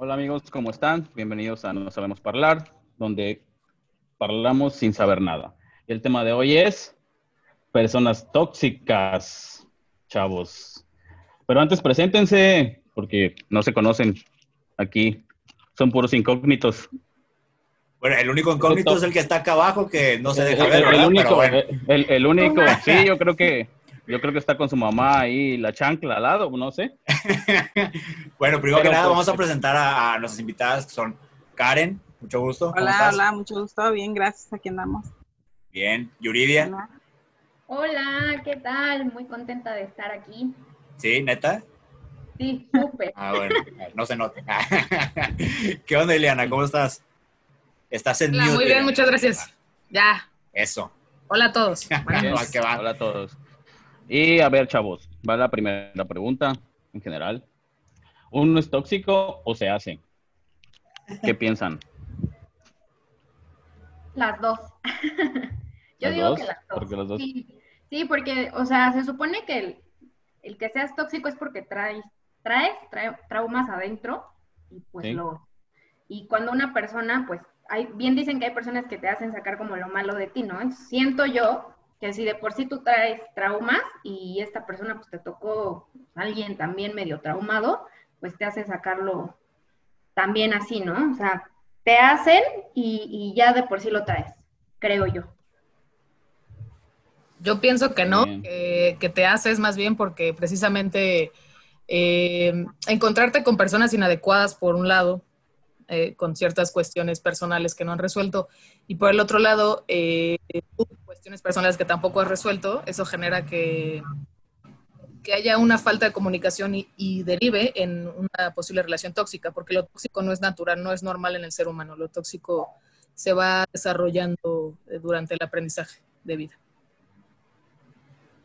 Hola amigos, ¿cómo están? Bienvenidos a No Sabemos Hablar, donde hablamos sin saber nada. El tema de hoy es personas tóxicas, chavos. Pero antes preséntense, porque no se conocen aquí. Son puros incógnitos. Bueno, el único incógnito es el que está acá abajo, que no se deja El, ver, el ¿verdad? único, Pero bueno. el, el único, sí, yo creo que yo creo que está con su mamá ahí, la chancla al lado, no sé. bueno, primero que nada pues, vamos a presentar a, a nuestras invitadas, que son Karen, mucho gusto. ¿cómo Hola, hola, mucho gusto. Bien, gracias. Aquí andamos. Bien, Yuridia, Hola. Hola, ¿qué tal? Muy contenta de estar aquí. ¿sí? ¿Neta? Sí, súper. Ah, bueno, no se nota. ¿Qué onda, Ileana? ¿Cómo estás? Estás en Hola, mute, muy bien, muchas gracias. Ya, Eso. hola a todos. Bien. Buenas va. Hola a todos. Y a ver, chavos, va la primera pregunta en general. ¿Uno es tóxico o se hace? ¿Qué piensan? Las dos. Yo ¿Las digo dos? que las dos. ¿Por qué las dos? Sí, sí, porque, o sea, se supone que el, el que seas tóxico es porque traes, traes, trae- traumas adentro y pues Sí. lo... Y cuando una persona, pues, hay, bien dicen que hay personas que te hacen sacar como lo malo de ti, ¿no? Entonces, siento yo que si de por sí tú traes traumas y esta persona pues te tocó alguien también medio traumado, pues te hace sacarlo también así, ¿no? O sea, te hacen y, y ya de por sí lo traes, creo yo. Yo pienso que no, que te haces más bien porque precisamente eh, encontrarte con personas inadecuadas por un lado, eh, con ciertas cuestiones personales que no han resuelto, y por el otro lado, eh, cuestiones personales que tampoco has resuelto, eso genera que, que haya una falta de comunicación y, y derive en una posible relación tóxica, porque lo tóxico no es natural, no es normal en el ser humano, lo tóxico se va desarrollando eh, durante el aprendizaje de vida.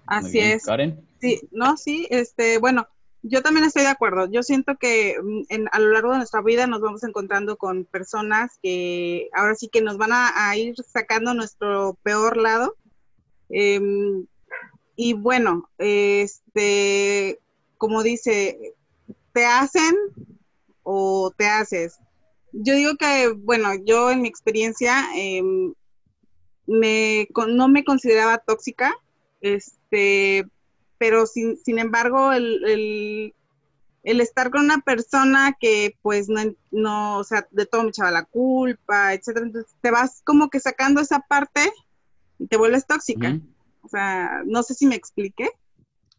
Así bien. es. Karen. Sí, no, sí, este, bueno, yo también estoy de acuerdo. Yo siento que mm, a lo largo de nuestra vida nos vamos encontrando con personas que ahora sí que nos van a, ir sacando nuestro peor lado. Em, y bueno, este, como dice, te hacen o te haces. Yo digo que, bueno, yo en mi experiencia em, me, no me consideraba tóxica, este, pero sin, sin embargo, el, el, el estar con una persona que pues no, no, o sea, de todo me echaba la culpa, etcétera, entonces te vas como que sacando esa parte y te vuelves tóxica. O sea, no sé si me expliqué.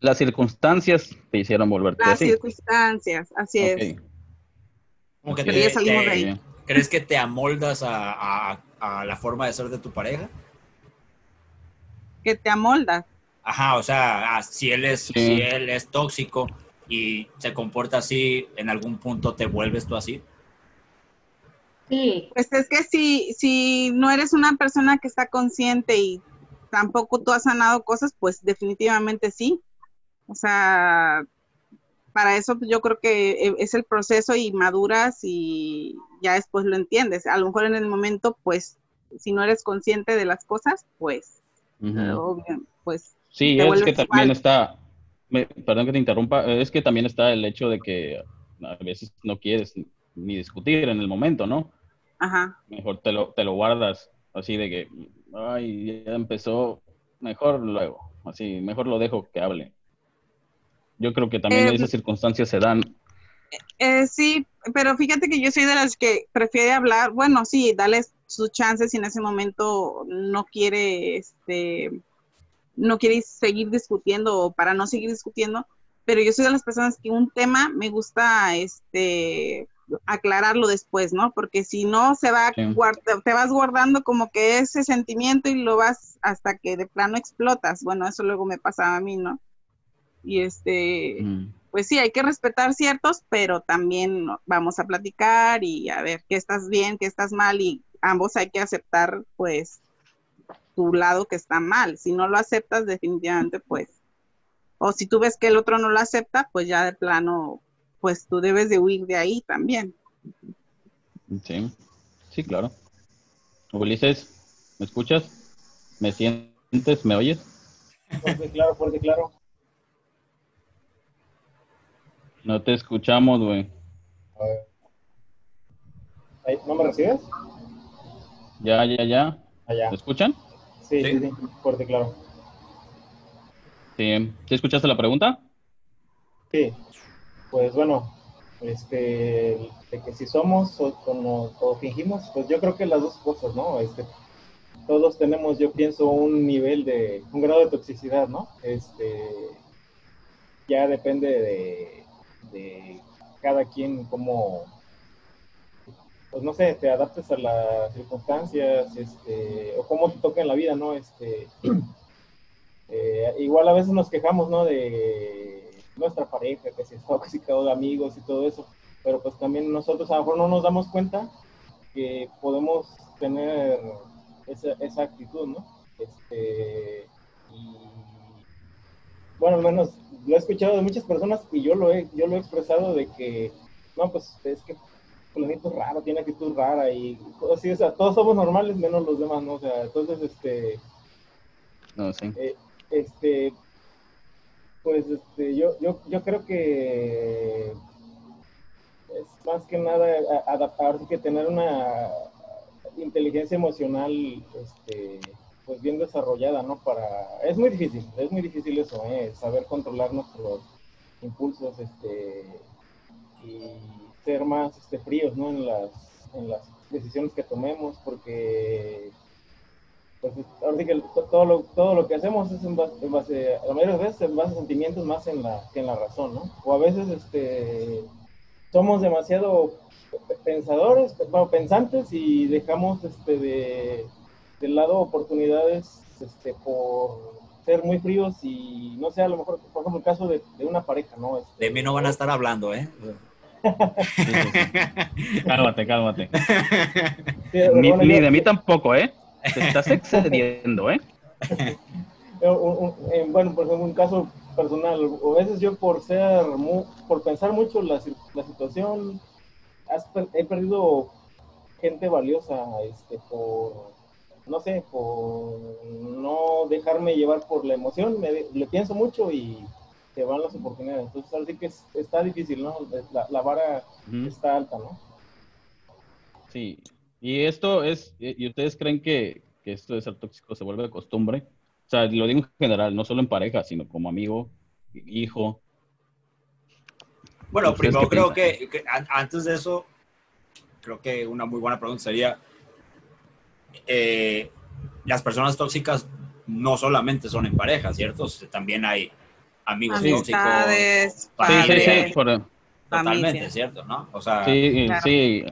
Las circunstancias te hicieron volverte Las así. circunstancias, así es. Como que te- salimos te- de ahí. ¿Crees que te amoldas a, a- a la forma de ser de tu pareja? Que te amoldas. Ajá, o sea, ah, si él es, Sí. si él es tóxico y se comporta así, en algún punto te vuelves tú así. Sí, Pues es que si, si no eres una persona que está consciente y tampoco tú has sanado cosas, pues definitivamente sí. O sea, para eso yo creo que e- es el proceso y maduras y ya después lo entiendes. A lo mejor en el momento, pues, si no eres consciente de las cosas, pues, obvio, pues, Sí, es que también está, me- perdón que te interrumpa, es que también está el hecho de que a veces no quieres ni discutir en el momento, ¿no? ajá. Mejor te lo, te lo guardas así de que, ay, ya empezó, mejor luego, así, mejor lo dejo que hable. Yo creo que también Eh, esas circunstancias se dan. Eh, sí, pero fíjate que yo soy de las que prefiere hablar, bueno, sí, dale sus chances si en ese momento no quiere, este, no quiere seguir discutiendo o para no seguir discutiendo, pero yo soy de las personas que un tema me gusta, este, aclararlo después, ¿no? Porque si no se va, Sí. te vas guardando como que ese sentimiento y lo vas hasta que de plano explotas. Bueno, eso luego me pasaba a mí, ¿no? Y este, Mm, pues sí, hay que respetar ciertos, pero también vamos a platicar y a ver qué estás bien, qué estás mal y ambos hay que aceptar pues tu lado que está mal. Si no lo aceptas definitivamente pues, o si tú ves que el otro no lo acepta, pues ya de plano, pues tú debes de huir de ahí también. Sí, sí, claro. Ulises, ¿me escuchas? ¿Me sientes? ¿Me oyes? Fuerte, claro, fuerte, claro. No te escuchamos, güey. ¿No me recibes? Ya, ya, ya. Allá. ¿Me escuchan? Sí, Sí. sí, sí, fuerte, claro. Sí. ¿Sí escuchaste la pregunta? Sí, pues bueno, este, de que si somos o, como, o fingimos, pues yo creo que las dos cosas, ¿no? Este, todos tenemos, yo pienso, un nivel de, un grado de toxicidad, ¿no? Este, ya depende de, de cada quien cómo, pues no sé, te adaptes a las circunstancias, este, o cómo te toca en la vida, ¿no? Este, eh, igual a veces nos quejamos, ¿no? De nuestra pareja, que si es tóxica o de amigos y todo eso, pero pues también nosotros a lo mejor no nos damos cuenta que podemos tener esa, esa actitud, ¿no? Este, y bueno, al menos lo he escuchado de muchas personas y yo lo he, yo lo he expresado de que, no, pues es que fulanito raro, tiene actitud rara y así, o sea, todos somos normales menos los demás, ¿no? O sea, entonces, este, No, sí. eh, este, pues este, yo, yo, yo creo que es más que nada adaptarse que tener una inteligencia emocional este, pues bien desarrollada, ¿no? Para, es muy difícil, es muy difícil eso, ¿eh? saber controlar nuestros impulsos este, y ser más este, fríos, ¿no? En las, en las decisiones que tomemos, porque pues ahora sí que todo lo, todo lo que hacemos es en base, en base- la mayoría de veces en base a sentimientos más en la, que en la razón, ¿no? O a veces este, somos demasiado pensadores, bueno, pensantes y dejamos este, de, de lado oportunidades este, por ser muy fríos y no sé, a lo mejor, por ejemplo, el caso de, de una pareja, ¿no? Este, De mí no van a estar hablando, ¿eh? Cálmate, cálmate. Ni, de mí tampoco, ¿eh? Te estás excediendo, ¿eh? Eh, eh, bueno, por ejemplo, un caso personal, o a veces yo por ser, mu- por pensar mucho la, la situación, has he perdido gente valiosa, este, por, no sé, por no dejarme llevar por la emoción, me le pienso mucho y se van las oportunidades. Entonces, así que es- está difícil, ¿no? La, la vara está alta, ¿no? Sí. Y esto es, ¿y ustedes creen que, que esto de ser tóxico se vuelve costumbre? O sea, lo digo en general, no solo en pareja, sino como amigo, hijo. Bueno, ¿Ustedes primero creo que, que an- antes de eso, creo que una muy buena pregunta sería, eh, las personas tóxicas no solamente son en pareja, ¿cierto? O sea, También hay amigos tóxicos. Amistades, Sí, sí, padres, sí. por- Totalmente, familia. ¿cierto? ¿no? O sea, sí, claro. sí.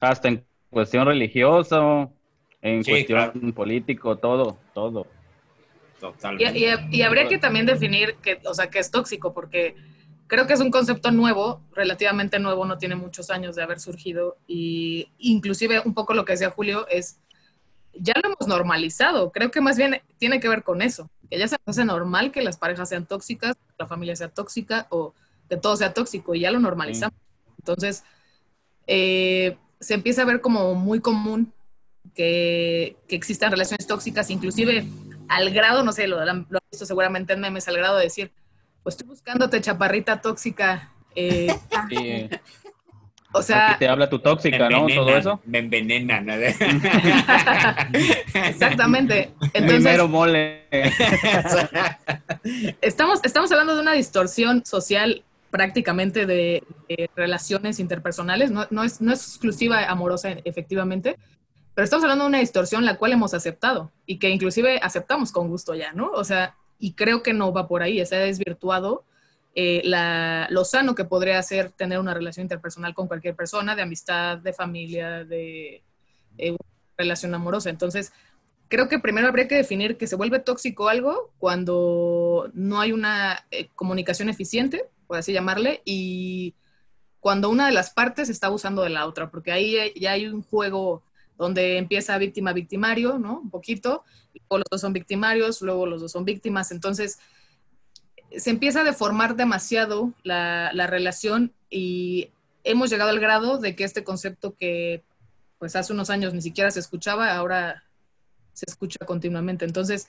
Hasta en cuestión religiosa, en Sí, cuestión claro. político, todo, todo. Y, totalmente. y- y habría que también definir que, o sea, qué es tóxico, porque creo que es un concepto nuevo, relativamente nuevo, no tiene muchos años de haber surgido y inclusive un poco lo que decía Julio es, ya lo hemos normalizado, creo que más bien tiene que ver con eso, que ya se hace normal que las parejas sean tóxicas, que la familia sea tóxica o que todo sea tóxico y ya lo normalizamos. Entonces, eh, se empieza a ver como muy común que, que existan relaciones tóxicas, inclusive al grado, no sé, lo, lo han visto seguramente en memes, al grado de decir, pues estoy buscándote chaparrita tóxica. eh, Sí, o sea, aquí te habla tu tóxica, ¿no? Todo eso. Me envenenan. ¿no? exactamente. Entonces, Primero mole. estamos, estamos hablando de una distorsión social prácticamente de, de relaciones interpersonales, no, no, es, no es exclusiva amorosa efectivamente, pero estamos hablando de una distorsión la cual hemos aceptado y que inclusive aceptamos con gusto ya, ¿no? O sea, y creo que no va por ahí, se ha desvirtuado eh, la, lo sano que podría ser tener una relación interpersonal con cualquier persona, de amistad, de familia, de eh, relación amorosa. Entonces, creo que primero habría que definir que se vuelve tóxico algo cuando no hay una eh, comunicación eficiente, por así llamarle, y cuando una de las partes está abusando de la otra, porque ahí ya hay un juego donde empieza víctima-victimario, ¿no? Un poquito, luego los dos son victimarios, luego los dos son víctimas, entonces se empieza a deformar demasiado la, la relación y hemos llegado al grado de que este concepto que pues hace unos años ni siquiera se escuchaba, ahora se escucha continuamente. Entonces,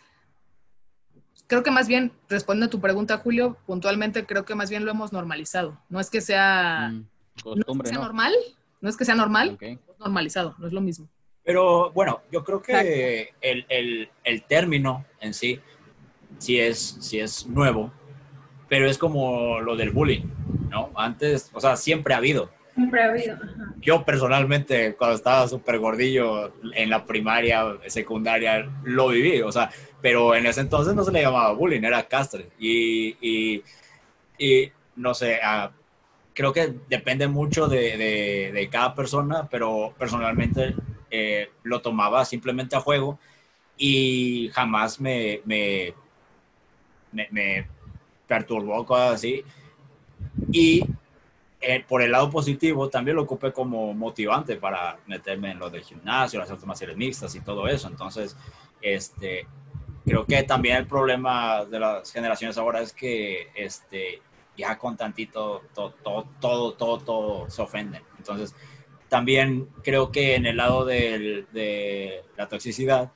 creo que más bien, respondiendo a tu pregunta, Julio, puntualmente creo que más bien lo hemos normalizado. No es que sea, Mm, no es que Costumbre, sea ¿no? normal, No es que sea normal, normalizado, no es lo mismo. Pero bueno, yo creo que el, el- el término en sí, sí es, sí es nuevo, pero es como lo del bullying, ¿no? Antes, o sea, siempre ha habido. Siempre ha habido. ajá. Yo personalmente, cuando estaba súper gordillo en la primaria, secundaria, lo viví, o sea, pero en ese entonces no se le llamaba bullying, era castre. Y, y, y no sé, ah, creo que depende mucho de, de- de cada persona, pero personalmente eh, lo tomaba simplemente a juego y jamás me, me, me, me perturbó, cosas así. Y eh, por el lado positivo, también lo ocupé como motivante para meterme en lo del gimnasio, las artes marciales mixtas y todo eso. Entonces, este, creo que también el problema de las generaciones ahora es que este, ya con tantito todo, todo, todo, todo, todo se ofenden. Entonces, también creo que en el lado del- de la toxicidad,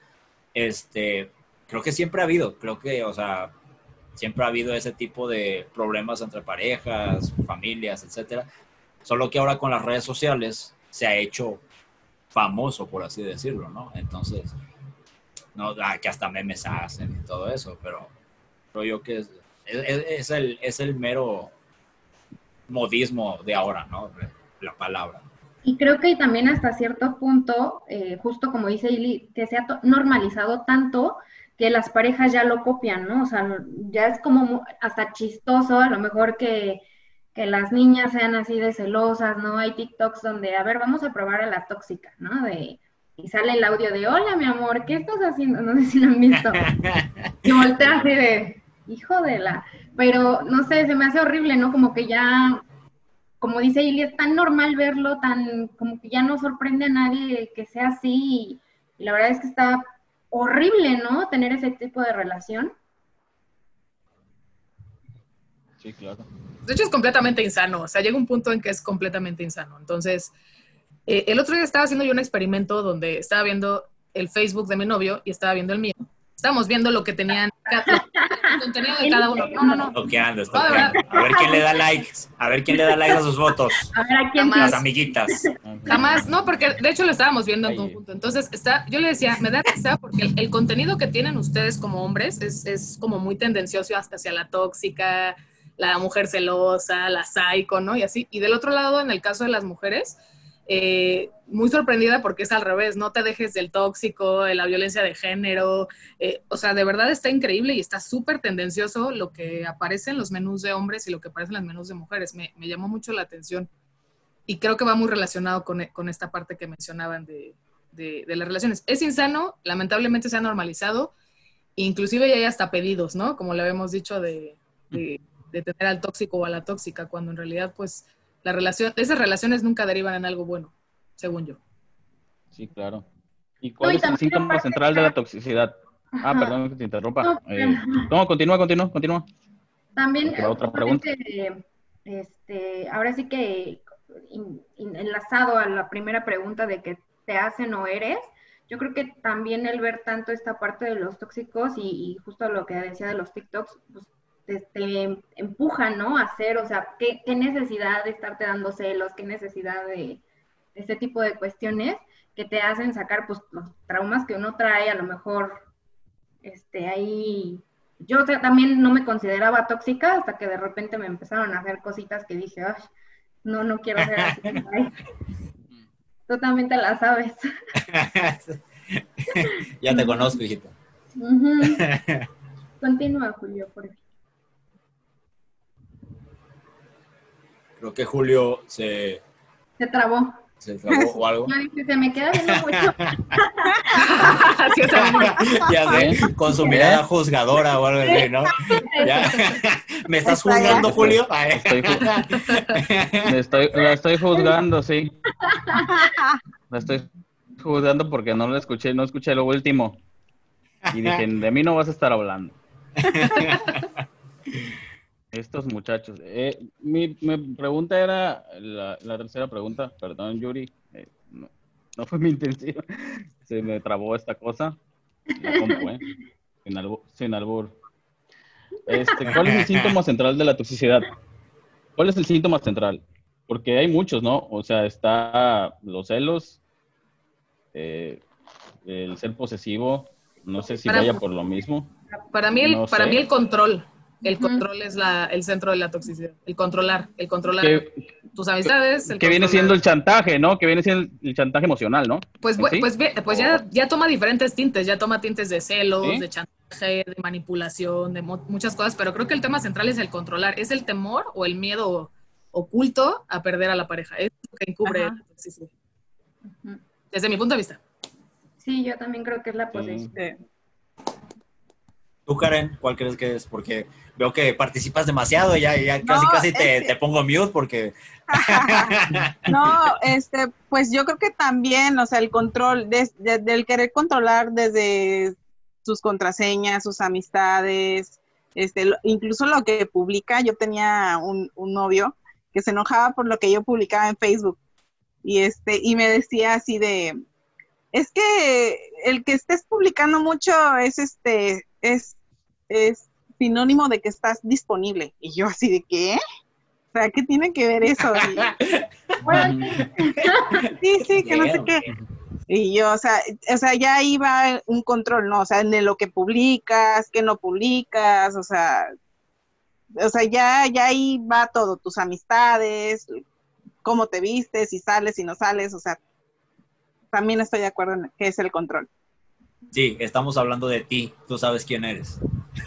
este, creo que siempre ha habido, creo que, o sea, siempre ha habido ese tipo de problemas entre parejas, familias, etcétera. Solo que ahora con las redes sociales se ha hecho famoso, por así decirlo, ¿no? Entonces, no, ah, que hasta memes hacen y todo eso, pero creo yo que es, el, es el mero modismo de ahora, ¿no? La palabra. Y creo que también hasta cierto punto, eh, justo como dice Ili, que se ha normalizado tanto que las parejas ya lo copian, ¿no? O sea, ya es como hasta chistoso, a lo mejor que, que las niñas sean así de celosas, ¿no? Hay TikToks donde, a ver, vamos a probar a la tóxica, ¿no? De, y sale el audio de, hola, mi amor, ¿qué estás haciendo? No sé si lo han visto. Y voltea así de, hijo de la... Pero, no sé, se me hace horrible, ¿no? Como que ya como dice Ili, es tan normal verlo, tan como que ya no sorprende a nadie que sea así. Y, y la verdad es que está horrible, ¿no? Tener ese tipo de relación. Sí, claro. De hecho, es completamente insano. O sea, llega un punto en que es completamente insano. Entonces, eh, el otro día estaba haciendo yo un experimento donde estaba viendo el Facebook de mi novio y estaba viendo el mío. Estábamos viendo lo que tenían, cada- el contenido de cada uno. No, no, no. Toqueando. A ver quién le da likes. A ver quién le da likes a sus votos. A ver a quién Jamás. Las amiguitas. Jamás, no, porque de hecho lo estábamos viendo en conjunto. Entonces, está, yo le decía, me da risa porque el, el contenido que tienen ustedes como hombres es, es como muy tendencioso hasta hacia la tóxica, la mujer celosa, la psycho, ¿no? Y así. Y del otro lado, en el caso de las mujeres, eh, muy sorprendida porque es al revés, no te dejes del tóxico, de la violencia de género. eh, o sea, de verdad está increíble y está súper tendencioso lo que aparece en los menús de hombres y lo que aparece en los menús de mujeres. Me, me llamó mucho la atención y creo que va muy relacionado con, con esta parte que mencionaban de, de- de las relaciones. Es insano, lamentablemente se ha normalizado, inclusive ya hay hasta pedidos, ¿no? Como le habíamos dicho de, de- de tener al tóxico o a la tóxica, cuando en realidad, pues, la relación, esas relaciones nunca derivan en algo bueno, según yo. Sí, claro. ¿Y cuál No, y es el síntoma central de la toxicidad? Ah, Ajá. perdón que te interrumpa. No, Eh, no, continúa, continúa, continúa. También, otra justamente, este, ahora sí que in- in- enlazado a la primera pregunta de que te hacen o eres, yo creo que también el ver tanto esta parte de los tóxicos y, y justo lo que decía de los TikToks, pues te, te empuja, ¿no? A hacer, o sea, ¿qué, qué necesidad de estarte dando celos, qué necesidad de, de este tipo de cuestiones que te hacen sacar, pues, los traumas que uno trae, a lo mejor, este, ahí yo o sea, también no me consideraba tóxica hasta que de repente me empezaron a hacer cositas que dije, "Ay, no, no quiero ser así. Ay, Tú también te la sabes. ya te conozco, hijita. Continúa, Julio, por favor. Creo que Julio se, Se trabó. se trabó o algo. Yo dije, se me queda viendo mucho. Ya sé, con su mirada juzgadora o algo así, ¿no? Ya. ¿Me estás juzgando, Julio? Estoy estoy, la estoy juzgando, sí. La estoy juzgando porque no lo escuché, no escuché lo último. Y dije, de mí no vas a estar hablando. Estos muchachos. Eh, mi, mi pregunta era, la, la tercera pregunta, perdón, Yuri, eh, no, no fue mi intención. Se me trabó esta cosa. La compu, ¿eh? Sin albur. Sin albur. Este, ¿Cuál es el síntoma central de la toxicidad? ¿Cuál es el síntoma central? porque hay muchos, ¿no? O sea, está los celos, eh, el ser posesivo, no sé si Para- vaya por lo mismo. Para mí, el, No para sé. mí el control. El control es la, el centro de la toxicidad. El controlar. El controlar Que, tus amistades. el que viene siendo el chantaje, ¿no? Que viene siendo el chantaje emocional, ¿no? Pues, pues, pues ya, ya toma diferentes tintes. Ya toma tintes de celos, ¿Sí? de chantaje, de manipulación, de muchas cosas. Pero creo que el tema central es el controlar. Es el temor o el miedo oculto a perder a la pareja. Es lo que encubre Ajá. la toxicidad. Desde mi punto de vista. Sí, yo también creo que es la posesión. Sí. Tú, Karen, ¿cuál crees que es? Porque veo que participas demasiado, ya, ya casi No, casi te, es que- te pongo mute porque... No, este, pues yo creo que también, o sea, el control, des- de- del querer controlar desde sus contraseñas, sus amistades, este, incluso lo que publica, yo tenía un, un novio que se enojaba por lo que yo publicaba en Facebook y este, y me decía así de, es que el que estés publicando mucho es este, es, es sinónimo de que estás disponible. Y yo así de, ¿qué? O sea, ¿qué tiene que ver eso? Bueno, Sí, sí, que no sé qué. Y yo, o sea, o sea, ya iba un control, ¿no? O sea, de lo que publicas, que no publicas, o sea, o sea, ya, ya ahí va todo, tus amistades, cómo te vistes, si sales, si no sales, o sea, también estoy de acuerdo en que es el control. Sí, estamos hablando de ti, tú sabes quién eres.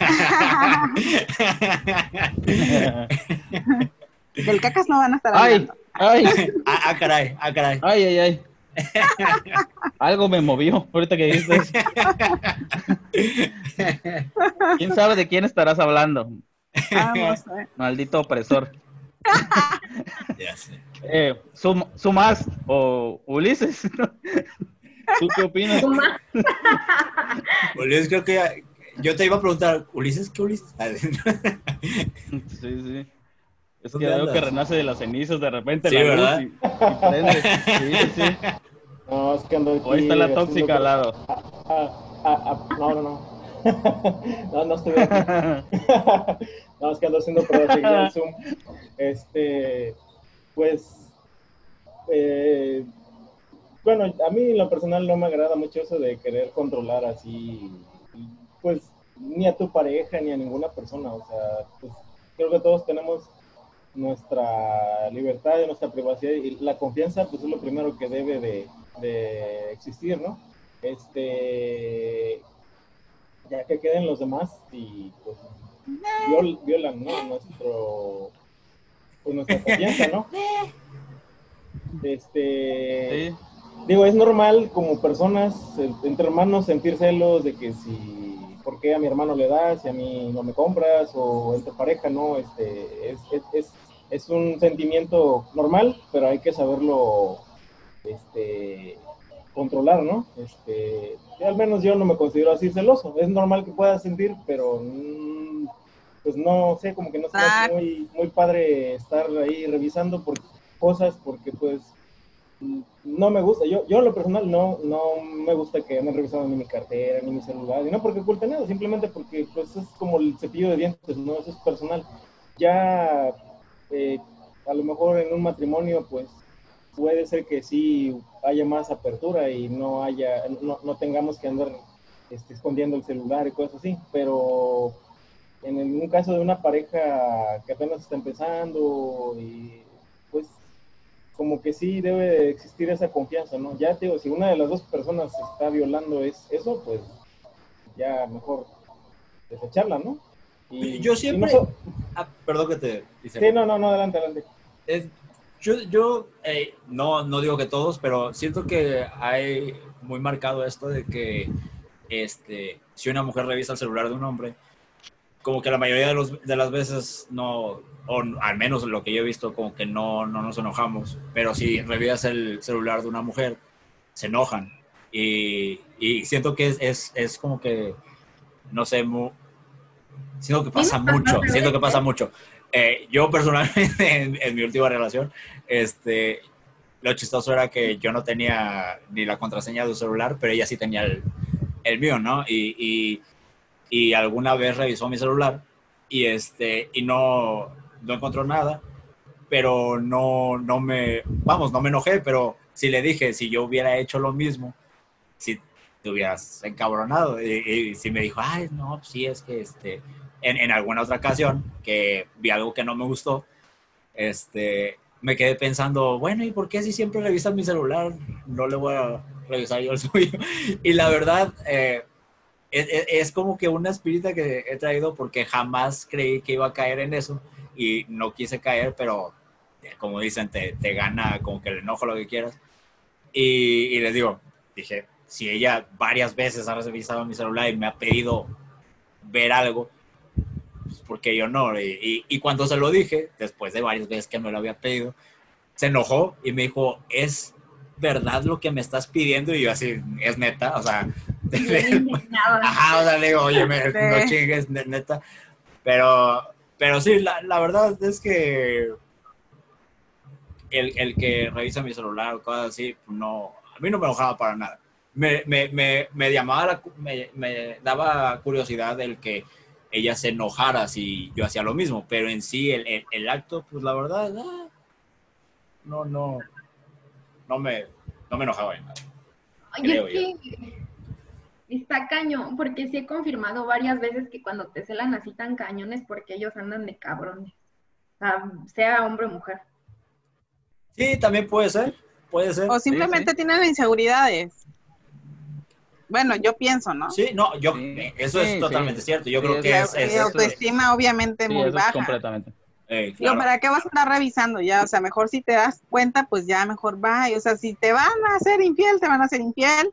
Del cacas no van a estar Ay, hablando. ay, ah, ah, caray, ah, caray. ay, ay, ay. Algo me movió ahorita que dijiste eso. ¿Quién sabe de quién estarás hablando? Vamos, eh. Maldito opresor. Ya sé. Eh, Sum- Sumas o Ulises. ¿Tú qué opinas? Ulises, creo que yo te iba a preguntar, Ulises, ¿qué Ulises? Sí, sí. Es que ¿Dónde veo que renace de las cenizas de repente Sí, la ¿verdad? luz y, y prende. Sí, sí. No, es que ando aquí ahí está la tóxica al lado. Ah, ah, ah, no, no, no. no, no estoy aquí. no, es que ando haciendo pruebas en Zoom. Este, pues, eh, bueno, a mí en lo personal no me agrada mucho eso de querer controlar así, pues, ni a tu pareja ni a ninguna persona. O sea, pues, creo que todos tenemos nuestra libertad y nuestra privacidad y la confianza, pues, es lo primero que debe de, de existir, ¿no? Este, ya que queden los demás y pues viol- violan ¿no? nuestro pues nuestra confianza, ¿no? Este Sí. Digo, es normal como personas, eh, entre hermanos, sentir celos de que si, ¿por qué a mi hermano le das y a mí no me compras? O entre pareja, ¿no? Este, es, es, es, es un sentimiento normal, pero hay que saberlo este, controlar, ¿no? Este, al menos yo no me considero así celoso. Es normal que pueda sentir, pero mm, pues no sé, como que no hace Claro. muy, muy padre estar ahí revisando por cosas porque pues no me gusta, yo, yo en lo personal no, no me gusta que anden revisando ni mi cartera, ni mi celular, y no porque oculte nada, simplemente porque pues es como el cepillo de dientes, ¿no? Eso es personal. Ya eh, a lo mejor en un matrimonio pues puede ser que sí haya más apertura y no haya, no, no tengamos que andar este, escondiendo el celular y cosas así, pero en un caso de una pareja que apenas está empezando y pues como que sí debe de existir esa confianza, ¿no? Ya te digo, si una de las dos personas está violando es eso, pues ya mejor desecharla, ¿no? Y, Yo y siempre- no so- Ah, perdón que te dice. sí, no, no, no, adelante, adelante. Es- yo yo eh, no, no digo que todos, pero siento que hay muy marcado esto de que este, si una mujer revisa el celular de un hombre, como que la mayoría de, los, de las veces no, o al menos lo que yo he visto, como que no, no nos enojamos, pero si revisas el celular de una mujer, se enojan. Y, y siento que es, es, es como que, no sé, mu- siento que pasa mucho, siento que pasa mucho. Eh, yo personalmente, en, en mi última relación, este, lo chistoso era que yo no tenía ni la contraseña de su celular, pero ella sí tenía el, el mío, ¿no? Y, y, y alguna vez revisó mi celular y, este, y no, no encontró nada. pero no, no me, vamos, no me enojé, pero sí le dije, si yo hubiera hecho lo mismo, si te hubieras encabronado. Y, si me dijo, ay, no, sí, es que este, en, en, alguna otra ocasión que vi algo que no me gustó, este, me quedé pensando, bueno, ¿y por qué si siempre revisas mi celular? No le voy a revisar yo el suyo. Y la verdad, eh, es, es, como que una espírita que he traído porque jamás creí que iba a caer en eso y no quise caer, pero eh, como dicen, te, te gana como que el enojo, lo que quieras. Y, y les digo, dije, si ella varias veces ha revisado mi celular y me ha pedido ver algo, pues porque yo no. Y, y, cuando se lo dije, después de varias veces que me lo había pedido, se enojó y me dijo, es verdad lo que me estás pidiendo y yo así, es neta, o sea, ajá, o sea, digo, oye, me, no chingues, neta, pero, pero sí, la, la verdad es que el, el, que revisa mi celular o cosas así, no, a mí no me enojaba para nada. Me, me, me, me llamaba, me, me, daba curiosidad el que ella se enojara si yo hacía lo mismo, pero en sí el, el, el acto, pues la verdad, ah, no, no, no me, no me enojaba es que está cañón, porque sí he confirmado varias veces que cuando te celan así tan cañones, porque ellos andan de cabrones, o sea, sea hombre o mujer. Sí, también puede ser, puede ser. O simplemente sí, sí. tienen inseguridades. Bueno, yo pienso, ¿no? Sí, no, yo, sí, eso es totalmente cierto. Yo creo que es, es, la autoestima, obviamente, muy baja. completamente. Eh, claro. Yo, ¿para qué vas a estar revisando ya? O sea, mejor si te das cuenta, pues ya mejor va. O sea, si te van a hacer infiel, te van a hacer infiel.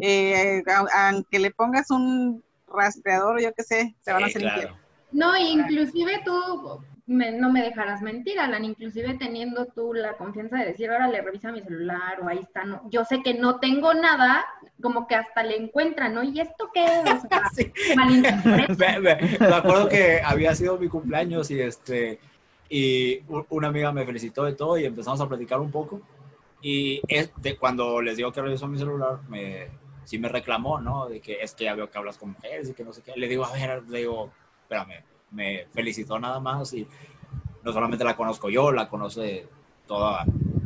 Eh, aunque le pongas un rastreador, yo qué sé, te van a hacer claro. No, inclusive tú, me, no me dejarás mentir, Alan, inclusive teniendo tú la confianza de decir, ahora le revisa mi celular o ahí está, no, yo sé que no tengo nada, como que hasta le encuentran, ¿no? ¿Y esto qué es? O sea, Sí. malinterpreta. me, me- me acuerdo que había sido mi cumpleaños y este y una amiga me felicitó de todo y empezamos a platicar un poco y es de cuando les digo que revisó mi celular me sí me reclamó no de que es que ya veo que hablas con mujeres y que no sé qué le digo a ver le digo espérame me felicitó nada más y no solamente la conozco yo la conoce todo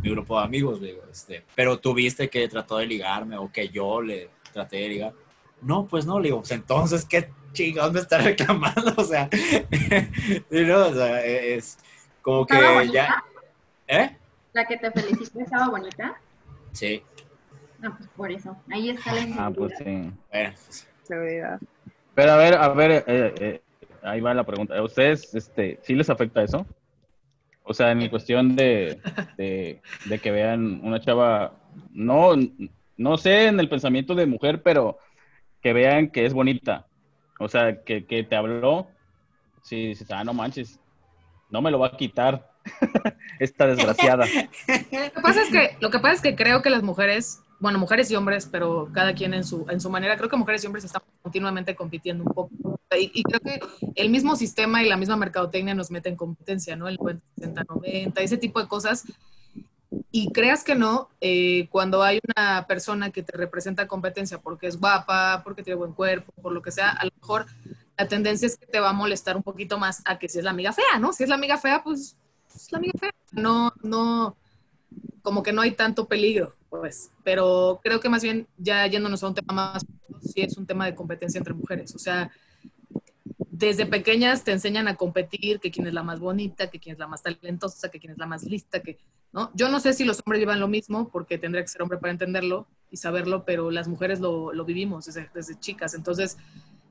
mi grupo de amigos digo este pero tú viste que trató de ligarme o que yo le traté de ligar no, pues no, le digo, pues entonces, ¿qué chingados me está reclamando? O sea, sí, no, o sea, es como que ya... ¿Eh? La que te felicitó estaba bonita. Sí, No, pues por eso. Ahí está la Ah, pues inseguridad. sí. bueno, pues, Seguridad. Pero a ver, a ver, eh, eh, ahí va la pregunta. ¿A ustedes, este, sí les afecta eso? O sea, en cuestión de, de, de que vean una chava, no, no sé en el pensamiento de mujer, pero que vean que es bonita. O sea, que, que te habló, sí, dices, ah, no manches, no me lo va a quitar esta desgraciada. Lo que pasa es que, lo que pasa es que creo que las mujeres, bueno, mujeres y hombres, pero cada quien en su, en su manera, creo que mujeres y hombres están continuamente compitiendo un poco. Y, y creo que el mismo sistema y la misma mercadotecnia nos mete en competencia, ¿no? El 60-90, ese tipo de cosas. Y creas que no, eh, cuando hay una persona que te representa competencia porque es guapa, porque tiene buen cuerpo, por lo que sea, a lo mejor la tendencia es que te va a molestar un poquito más a que si es la amiga fea, ¿no? Si es la amiga fea, pues es la amiga fea. No, no, como que no hay tanto peligro, pues. Pero creo que más bien, ya yéndonos a un tema más, sí es un tema de competencia entre mujeres. O sea, desde pequeñas te enseñan a competir, que quién es la más bonita, que quién es la más talentosa, que quién es la más lista, que, ¿no? Yo no sé si los hombres llevan lo mismo, porque tendría que ser hombre para entenderlo y saberlo, pero las mujeres lo, lo vivimos desde, desde chicas. Entonces,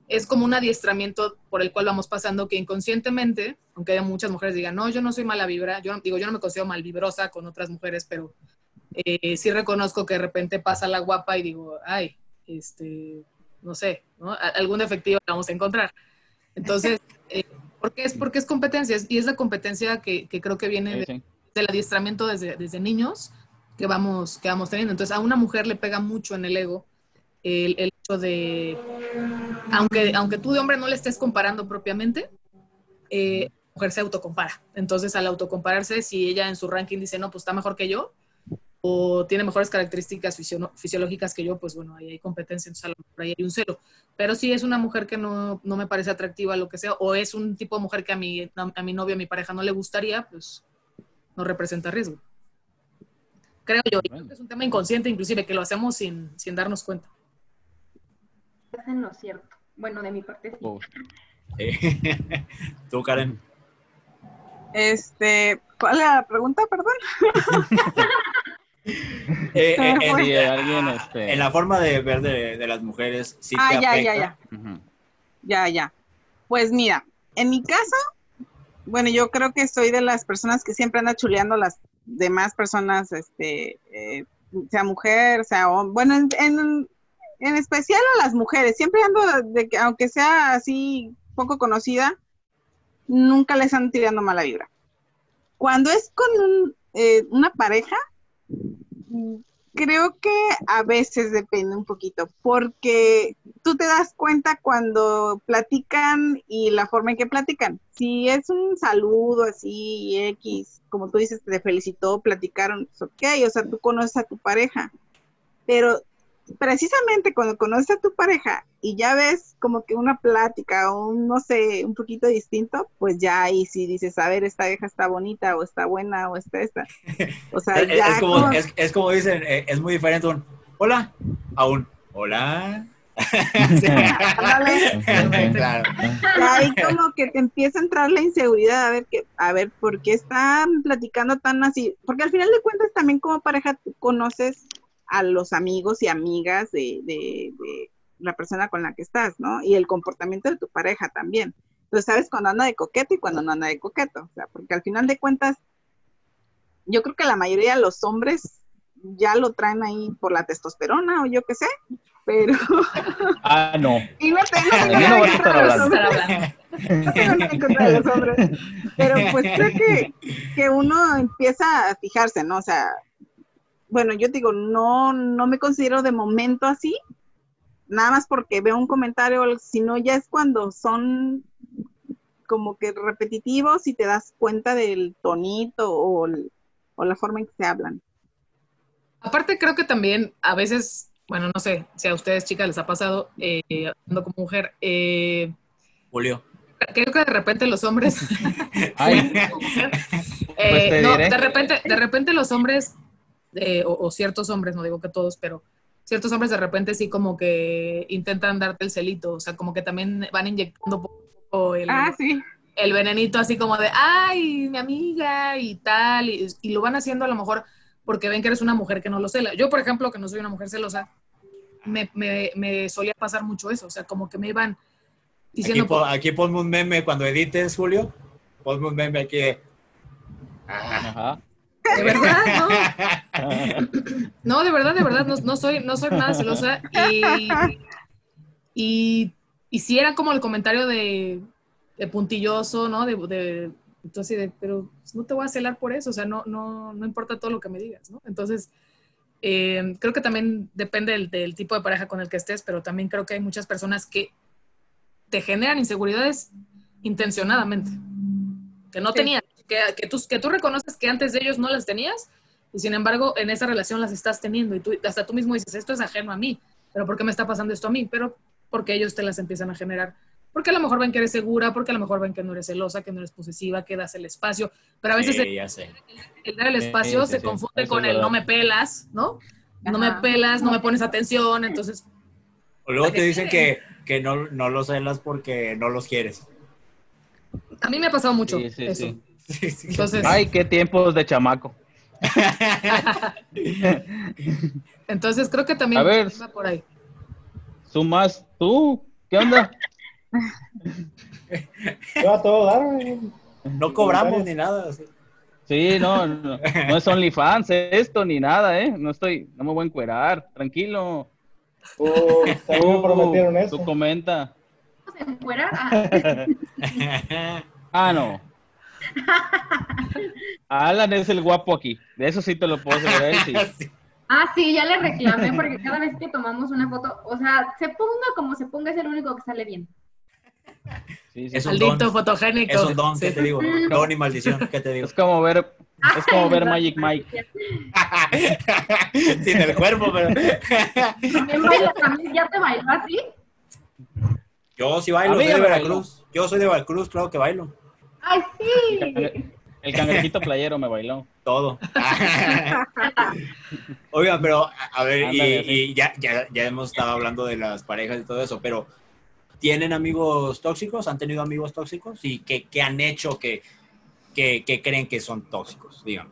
es como un adiestramiento por el cual vamos pasando que inconscientemente, aunque haya muchas mujeres digan, no, yo no soy mala vibra, yo digo, yo no me considero malvibrosa con otras mujeres, pero eh, sí reconozco que de repente pasa la guapa y digo, ay, este, no sé, algún defectivo le vamos a encontrar. Entonces, eh, porque es porque es competencia y es la competencia que, que creo que viene de, sí. del adiestramiento desde, desde niños que vamos, que vamos teniendo. Entonces, a una mujer le pega mucho en el ego el, el hecho de, aunque, aunque tú de hombre no le estés comparando propiamente, eh, mujer se autocompara. Entonces, al autocompararse, si ella en su ranking dice, no, pues está mejor que yo, o tiene mejores características fisio- fisiológicas que yo, pues bueno, ahí hay competencia, entonces a lo mejor ahí hay un cero. Pero si es una mujer que no, no me parece atractiva, lo que sea, o es un tipo de mujer que a mi, a mi novio, a mi pareja no le gustaría, pues no representa riesgo. Creo yo. creo que es un tema inconsciente, inclusive, que lo hacemos sin, sin darnos cuenta. Estás en lo cierto. Bueno, de mi parte sí. Oh. Tú, Karen. Este, ¿cuál era la pregunta, perdón? Eh, eh, en, Sí, alguien, este- en la forma de ver de, de las mujeres, sí ah, te ya, afecta. ya, ya. Ya, ya. Pues mira, en mi caso, bueno, yo creo que soy de las personas que siempre anda chuleando las demás personas, este, eh, sea mujer, sea hom- bueno, en, en, en especial a las mujeres, siempre ando de que, aunque sea así poco conocida, nunca les ando tirando mala vibra. Cuando es con un, eh, una pareja, creo que a veces depende un poquito, porque tú te das cuenta cuando platican y la forma en que platican. Si es un saludo así, X, como tú dices, te felicitó, platicaron, pues, ok, o sea, tú conoces a tu pareja. Pero precisamente cuando conoces a tu pareja y ya ves como que una plática o un, no sé, un poquito distinto, pues ya ahí sí dices, a ver, esta vieja está bonita o está buena o está esta. O sea, Es, ya es como, como- es, es como dicen, eh, es muy diferente un hola a un hola. Sí. Claro. Ahí como que te empieza a entrar la inseguridad a ver que a ver por qué están platicando tan así porque al final de cuentas también como pareja tú conoces a los amigos y amigas de, de- de la persona con la que estás no y el comportamiento de tu pareja también entonces sabes cuando anda de coqueto y cuando no anda de coqueto o sea porque al final de cuentas yo creo que la mayoría de los hombres ya lo traen ahí por la testosterona o yo qué sé pero Ah, no. y no no tengo no nada a contra los hombres. No tengo nada contra los hombres. Pero pues creo que, que uno empieza a fijarse, ¿no? O sea, bueno, yo digo, no, no me considero de momento así, nada más porque veo un comentario, sino ya es cuando son como que repetitivos y te das cuenta del tonito o, el- o la forma en que se hablan. Aparte, creo que también a veces, bueno, no sé si a ustedes, chicas, les ha pasado, eh, hablando como mujer, eh, Julio. creo que de repente los hombres, Ay, eh, Pues te no, de repente, de repente los hombres, eh, o, o ciertos hombres, no digo que todos, pero ciertos hombres de repente sí como que intentan darte el celito, o sea, como que también van inyectando poco a poco el, Ah, sí. el venenito así como de, ay, mi amiga y tal, y, y lo van haciendo a lo mejor porque ven que eres una mujer que no lo cela. Yo, por ejemplo, que no soy una mujer celosa, me, me, me solía pasar mucho eso, o sea, como que me iban Aquí, diciendo, po- aquí ponme un meme cuando edites, Julio. Ponme un meme aquí. Ah. ajá. De verdad, ¿no? No, de verdad, de verdad, no, no soy, no soy nada celosa. Y, y, y sí era como el comentario de, de puntilloso, ¿no? De, de, entonces, de, pero no te voy a celar por eso, o sea, no, no, no importa todo lo que me digas, ¿no? Entonces, eh, creo que también depende del, del tipo de pareja con el que estés, pero también creo que hay muchas personas que te generan inseguridades intencionadamente, que no Sí. tenías, que, que, tú, que tú reconoces que antes de ellos no las tenías y sin embargo en esa relación las estás teniendo y tú, hasta tú mismo dices, esto es ajeno a mí, pero ¿por qué me está pasando esto a mí? Pero porque ellos te las empiezan a generar. Porque a lo mejor ven que eres segura, porque a lo mejor ven que no eres celosa, que no eres posesiva, que das el espacio, pero a veces Sí, el, ya sé. el dar el espacio Sí, sí, se sí, confunde eso con el no me pelas, ¿no? No me pelas, no me pones atención, entonces O luego ¿Para te dicen que, que no, no los celas porque no los quieres. a mí me ha pasado mucho Sí, sí, eso. Sí. Sí, sí. Entonces, Ay, qué tiempos de chamaco. entonces creo que también A ver. va por ahí. Sumas, tú, ¿qué onda? Yo a todo dar. No cobramos ni nada. sí. Sí, no, no, no es OnlyFans esto ni nada, ¿eh? No estoy, no me voy a encuerar, tranquilo. Uh, a mí me Tú- prometieron Tú eso. comenta. ¿Vamos a encuerar? Ah, Ah, no. Alan es el guapo aquí. De eso sí te lo puedo asegurar. sí. Ah, sí, ya le reclamé porque cada vez que tomamos una foto, o sea, se ponga como se ponga, es el único que sale bien. Sí, sí. Es un Maldito don. fotogénico. Es un don, Sí. ¿qué te digo? Don y maldición, ¿qué te digo? Es como ver, es como ver Magic Mike. Sin el cuerpo, pero. También baila, también ya te bailó así. Yo sí bailo, soy de Veracruz. Yo soy de Veracruz, claro que bailo. Ay, sí. El cangrejito playero me bailó. todo. Oigan, pero a- ver, y, Ándale, así. y ya, ya, ya hemos estado hablando de las parejas y todo eso, pero ¿tienen amigos tóxicos? ¿Han tenido amigos tóxicos? ¿Y qué, qué han hecho que, que, que creen que son tóxicos? Díganme.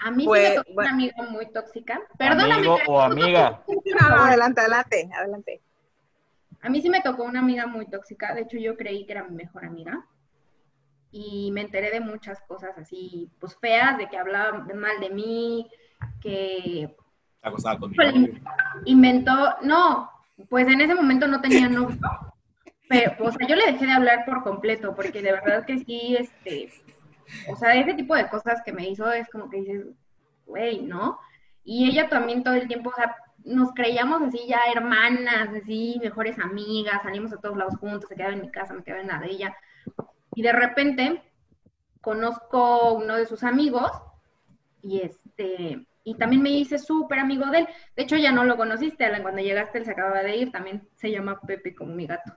A mí Pues, sí me tocó bueno. una amiga muy tóxica. Perdóname. Amigo o amiga. No, adelante, adelante, adelante. A mí sí me tocó una amiga muy tóxica. De hecho, yo creí que era mi mejor amiga. Y me enteré de muchas cosas así, pues feas, de que hablaba mal de mí, que ¿Está acostada conmigo? Inventó, no, pues en ese momento no tenía novio, pero, o sea, yo le dejé de hablar por completo, porque de verdad que sí, este, o sea, ese tipo de cosas que me hizo es como que dices, güey, ¿no? Y ella también todo el tiempo, o sea, nos creíamos así ya hermanas, así, mejores amigas, salimos a todos lados juntos, se quedaba en mi casa, me quedaba en la de ella, y de repente conozco uno de sus amigos, y este, y también me hice súper amigo de él. De hecho, ya no lo conociste, Alan, cuando llegaste él se acababa de ir, también se llama Pepe como mi gato.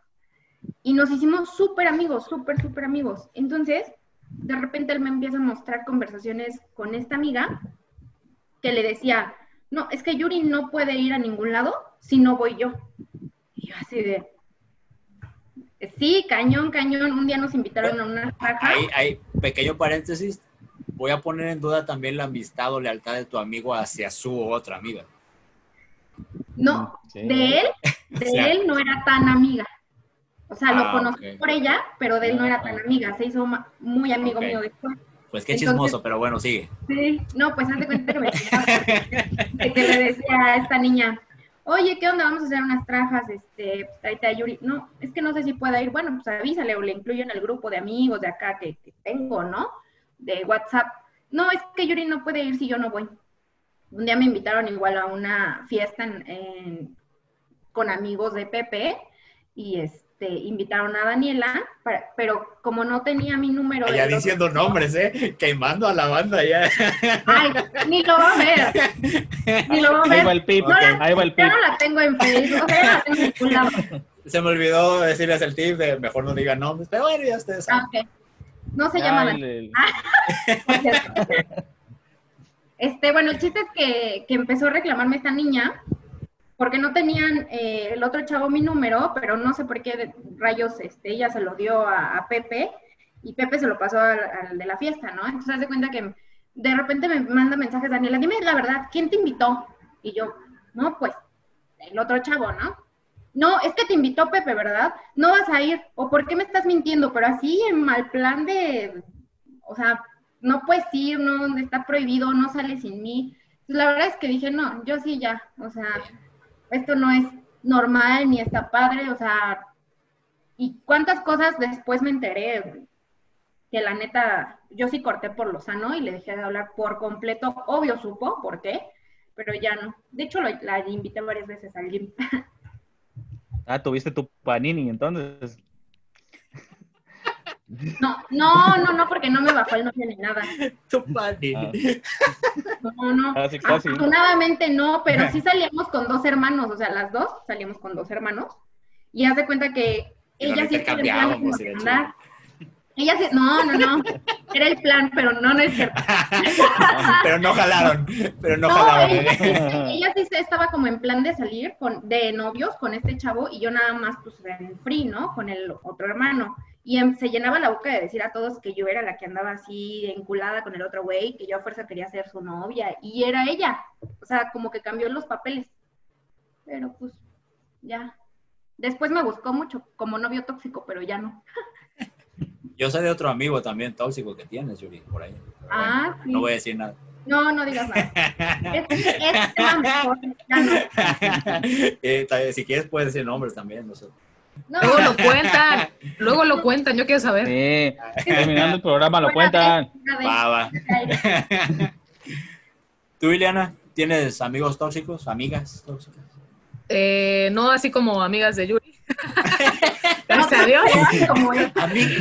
Y nos hicimos súper amigos, súper, súper amigos. Entonces, de repente él me empieza a mostrar conversaciones con esta amiga que le decía, no, es que Yuri no puede ir a ningún lado si no voy yo. Y yo así de, sí, cañón, cañón. Un día nos invitaron a una caja. Hay, hay pequeño paréntesis. Voy a poner en duda también la amistad o lealtad de tu amigo hacia su otra amiga. No, Sí. de él, de O sea- él no era tan amiga. O sea, lo Ah, conocí por ella, pero de él no era tan amiga. Se hizo muy amigo Ok. mío después. Pues qué Entonces- chismoso, pero bueno, sigue. Sí, no, pues haz de cuenta que me de que le decía a esta niña, oye, ¿qué onda? Vamos a hacer unas trajas, este, pues, tráete a Yuri. No, es que no sé si pueda ir. Bueno, pues avísale o le incluyo en el grupo de amigos de acá que, que tengo, ¿no? De WhatsApp. No, es que Yuri no puede ir si yo no voy. Un día me invitaron igual a una fiesta en- con amigos de Pepe y este invitaron a Daniela, para- pero como no tenía mi número... Ya otro- diciendo nombres, ¿eh? Quemando a la banda ya. Ay, ni lo va a ver. Ni lo va a Ahí ver. va el pip, No la- ahí va el pip. no la tengo en Facebook, o sea, ya no la tengo en lado. Se me olvidó decirles el tip de mejor no digan nombres, pero bueno, ya ustedes Ah, saben. ok. No se llama Ay, Daniela. le- por cierto. Este, bueno, el chiste es que, que empezó a reclamarme esta niña porque no tenían eh, el otro chavo mi número, pero no sé por qué rayos este, ella se lo dio a, Pepe y Pepe se lo pasó al, de la fiesta, ¿no? Entonces, haz de cuenta que de repente me manda mensajes Daniela, dime la verdad, ¿quién te invitó? Y yo, no, pues, el otro chavo, ¿no? No, es que te invitó Pepe, ¿verdad? No vas a ir. ¿O por qué me estás mintiendo? Pero así en mal plan de, o sea, no puedes ir, no, está prohibido, no sales sin mí. La verdad es que dije, no, yo sí ya, o sea, esto no es normal ni está padre, o sea, y cuántas cosas después me enteré que la neta, yo sí corté por lo sano y le dejé de hablar por completo, obvio supo por qué, pero ya no. De hecho, la invité varias veces al gym. Ah, tuviste tu panini, entonces. No, no, no, no, porque no me bajó el novio ni nada. Tu padre. Ah, No, no. Casi, casi. Afortunadamente no, pero sí salíamos con dos hermanos, o sea, las dos salimos con dos hermanos. Y haz de cuenta que ella sí estaba en plan andar. Ella sí, no, no, no. Era el plan, pero no, no es cierto. pero no jalaron, pero no, No, jalaron. ella, ella sí se- estaba como en plan de salir con, de novios con este chavo y yo nada más pues en free, ¿no? Con el otro hermano. Y em- se llenaba la boca de decir a todos que yo era la que andaba así enculada con el otro güey, que yo a fuerza quería ser su novia y era ella. O sea, como que cambió los papeles. Pero pues ya. Después me buscó mucho como novio tóxico, pero ya no. Yo sé de otro amigo también tóxico que tienes, Yuri, por ahí. Ah, bueno, sí. No voy a decir nada. No, no digas nada. Es, es tema mejor, ya no. Eh, si quieres puedes decir nombres también, no sé. No, Luego lo cuentan, luego lo cuentan, yo quiero saber. Sí, terminando el programa lo cuentan. Va. ¿Tú, Ileana, tienes amigos tóxicos, amigas tóxicas? Eh, no así como amigas de Yuri. Gracias a Dios.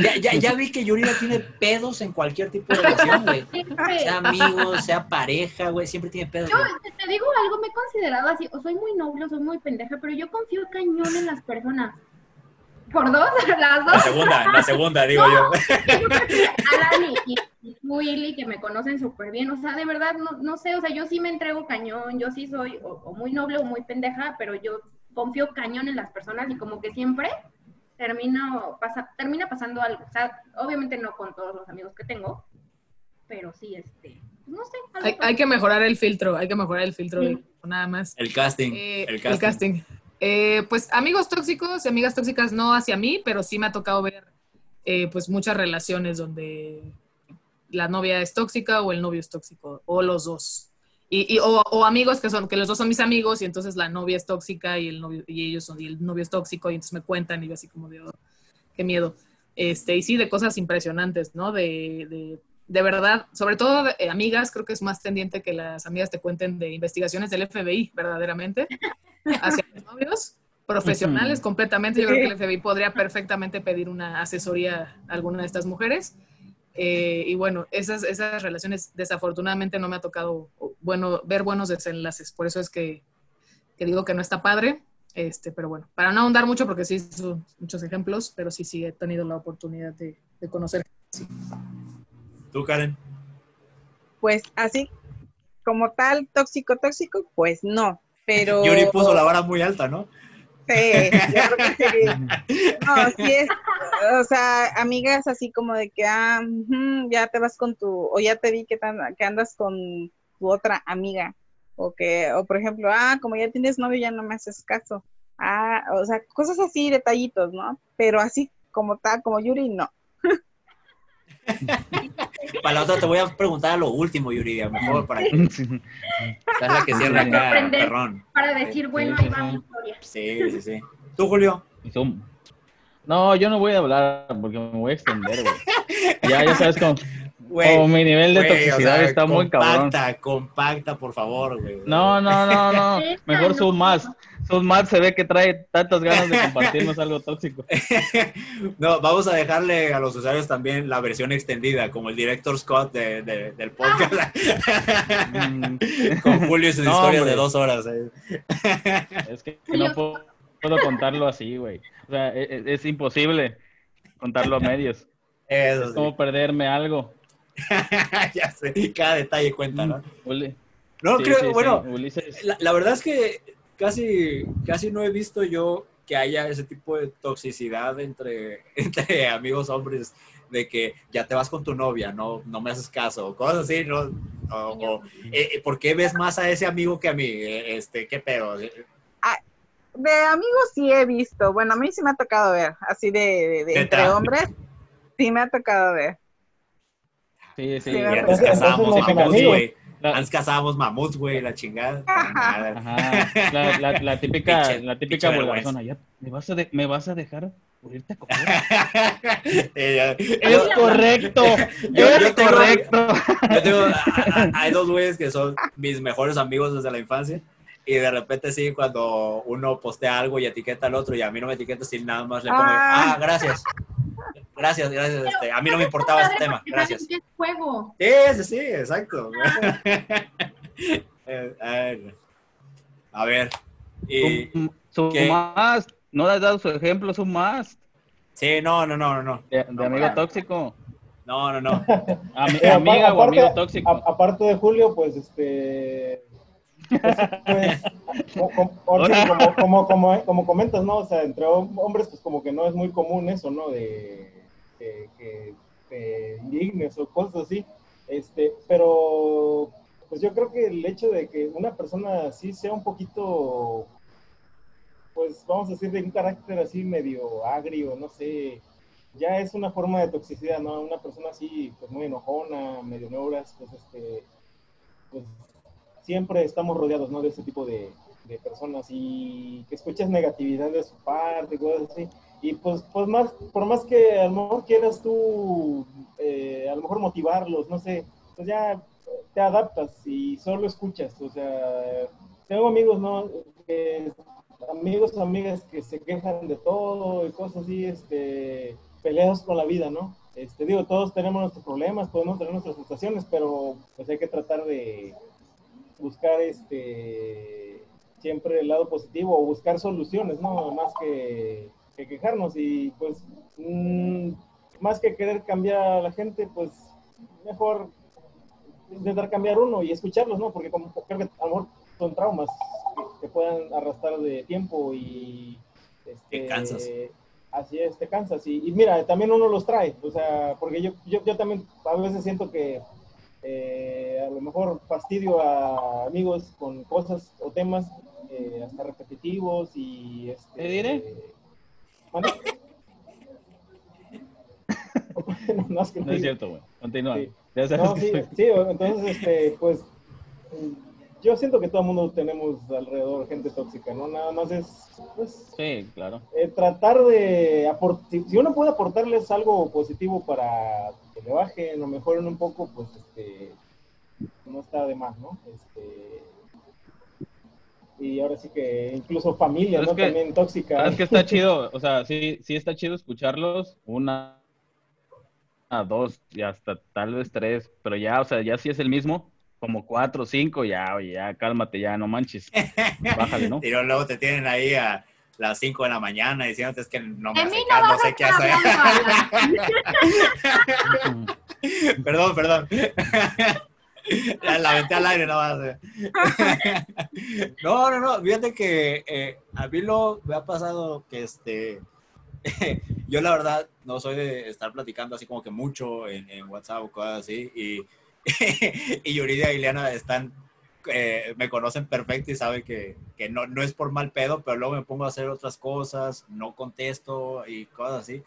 Ya, ya, ya vi que Yuri no tiene pedos en cualquier tipo de relación, güey. Sea amigo, sea pareja, güey, siempre tiene pedos. Yo te digo algo, me he considerado así, o soy muy noble, o soy muy pendeja, pero yo confío cañón en las personas. ¿Por dos? ¿Las La dos? segunda, la segunda, digo yo. Alan y, y, Willy, que me conocen súper bien, o sea, de verdad, no, no sé, o sea, yo sí me entrego cañón, yo sí soy o, o muy noble o muy pendeja, pero yo confío cañón en las personas y como que siempre termino, pasa, termina pasando algo, o sea, obviamente no con todos los amigos que tengo, pero sí, este, no sé. Hay, que mejorar el filtro, hay que mejorar el filtro de nada más. El casting. Eh, el casting. Eh, pues amigos tóxicos y amigas tóxicas no hacia mí, pero sí me ha tocado ver eh, pues muchas relaciones donde la novia es tóxica o el novio es tóxico, o los dos. Y, o amigos que son, que los dos son mis amigos y entonces la novia es tóxica y el novio, y ellos son, y el novio es tóxico y entonces me cuentan y yo así como de, "Oh, qué miedo. Este, y sí, de cosas impresionantes, ¿no? De, de, de verdad, sobre todo eh, amigas, creo que es más tendiente que las amigas te cuenten de investigaciones del FBI, verdaderamente, hacia los novios, profesionales completamente. Yo creo que el FBI podría perfectamente pedir una asesoría a alguna de estas mujeres. Eh, y bueno, esas, esas relaciones desafortunadamente no me ha tocado bueno, ver buenos desenlaces. Por eso es que, que digo que no está padre. Este, pero bueno, para no ahondar mucho, porque sí son muchos ejemplos, pero sí, sí he tenido la oportunidad de, de conocer. ¿Tú, Karen? Pues así, como tal, tóxico, tóxico, pues no. Pero. Yuri puso la vara muy alta, ¿no? Sí, yo creo que sí. No, sí es, o sea, amigas así como de que, ah, ya te vas con tu, o ya te vi que, tan- que andas con tu otra amiga, o que, o por ejemplo, ah, como ya tienes novio, ya no me haces caso. Ah, o sea, cosas así, detallitos, ¿no? Pero así como tal, como Yuri, no. Para la otra te voy a preguntar a lo último, Yuri, a lo mejor para que seas la que cierra acá, perrón. Para decir, bueno, ahí va sí. mi historia. Sí, sí, sí. ¿Tú, Julio? Y son- No, yo no voy a hablar porque me voy a extender, güey. Ya, ya sabes cómo, Güey, cómo mi nivel de o toxicidad sea, está muy cabrón. Compacta, compacta, por favor, güey. No, no, no, no. Mejor no. su más. Su más se ve que trae tantas ganas de compartirnos algo tóxico. No, vamos a dejarle a los usuarios también la versión extendida, como el director Scott de, de- del podcast. Mm, Con Julio y sus No, historias hombre. de dos horas. eh. Es que no puedo, puedo contarlo así, güey. O sea, e- e- es, imposible contarlo a medios. Eso Es sí. como perderme algo. ya sé, cada detalle cuenta, ¿no? Uli- No, sí, creo, sí, bueno, la verdad es que casi, casi no he visto yo que haya ese tipo de toxicidad entre, entre amigos hombres, de que ya te vas con tu novia, no, no me haces caso, o cosas así, ¿no? O, o, eh, eh, ¿Por qué ves más a ese amigo que a mí? Eh, Este, ¿Qué pedo? Eh, De amigos sí he visto, bueno, a mí sí me ha tocado ver, así de, de- de entre hombres, sí me ha tocado ver. Sí, sí. Sí, Y ¿verdad? antes Entonces- cazábamos entonces no son mamuts, amigos. güey. La, Antes cazábamos mamuts, güey, la chingada. Ajá, la, la- la típica, la típica vulgarizona. Ya, ¿me vas, a de- ¿Me vas a dejar por irte a comer? Eh. Es correcto, Yo- es yo tengo- correcto. Yo tengo, a- a- hay dos güeyes que son mis mejores amigos desde la infancia y de repente sí, cuando uno postea algo y etiqueta al otro y a mí no me etiqueta, sí, nada más le pongo, Ah. ah, gracias. Gracias, gracias. Este, a mí no me importaba ese tema, gracias. Es juego. Sí, sí, sí, exacto. Eh, ay, a ver. ¿Qué? más, no le has dado su ejemplo, más sí, no, no, no, no, no. de, de amigo claro. tóxico. No, no, no. Ami- Eh, amiga o amigo tóxico. a- aparte de Julio, pues este. pues, pues, como, como- como, como, como, como comentas, ¿no? O sea, entre hom- hombres, pues como que no es muy común eso, ¿no? De que indignes o cosas así. Este, pero pues yo creo que el hecho de que una persona así sea un poquito, pues vamos a decir, de un carácter así medio agrio, no sé, ya es una forma de toxicidad, ¿no? Una persona así, pues muy enojona, medio neuras, pues este, pues siempre estamos rodeados, ¿no? De ese tipo de, de personas y que escuchas negatividad de su parte, cosas así. Y pues, pues más, por más que a lo mejor quieras tú, eh, a lo mejor motivarlos, no sé, pues ya te adaptas y solo escuchas. O sea, tengo amigos, ¿no? Amigos, amigas que se quejan de todo y cosas así, este, peleados con la vida, ¿no? Este, digo, todos tenemos nuestros problemas, podemos tener nuestras frustraciones, pero pues hay que tratar de buscar este siempre el lado positivo o buscar soluciones, ¿no? Más que que quejarnos y pues mm, más que querer cambiar a la gente, pues mejor intentar cambiar uno y escucharlos, ¿no? Porque como creo que a lo mejor son traumas que, que puedan arrastrar de tiempo y... Este, Te cansas. Así es, te cansas. Y, y mira, también uno los trae, o sea, porque yo, yo, yo también a veces siento que eh, a lo mejor fastidio a amigos con cosas o temas eh, hasta repetitivos y... Este, ¿Te diré? No, no, es que No es cierto, güey. Continúa. Sí. Ya sabes No, sí, soy- sí, entonces, este, pues, mm, yo siento que todo el mundo tenemos alrededor gente tóxica, ¿no? Nada más es, pues, Sí, claro. eh, tratar de aportar, si, si uno puede aportarles algo positivo para que le bajen o mejoren un poco, pues, este, no está de más, ¿no? Este, y ahora sí que incluso familia, ¿no? es que- También tóxica. Es que está chido, o sea, sí, sí está chido escucharlos, una, una, dos y hasta tal vez tres, pero ya, o sea, ya si es el mismo, como cuatro, cinco, ya, oye, ya, cálmate, ya, no manches, bájale, ¿no? Y luego- te tienen ahí a las 5 de la mañana diciéndote es que no me hace no caso, no a sé qué hacer. perdón, perdón. La, la al aire, no va a ser. No, no, no. Fíjate que eh, a mí lo me ha pasado que este. Yo, la verdad, no soy de estar platicando así como que mucho en, en WhatsApp o cosas así. Y, y Yuridia y Ileana están. eh, me conocen perfecto y saben que, que no, no es por mal pedo, pero luego me pongo a hacer otras cosas, no contesto y cosas así.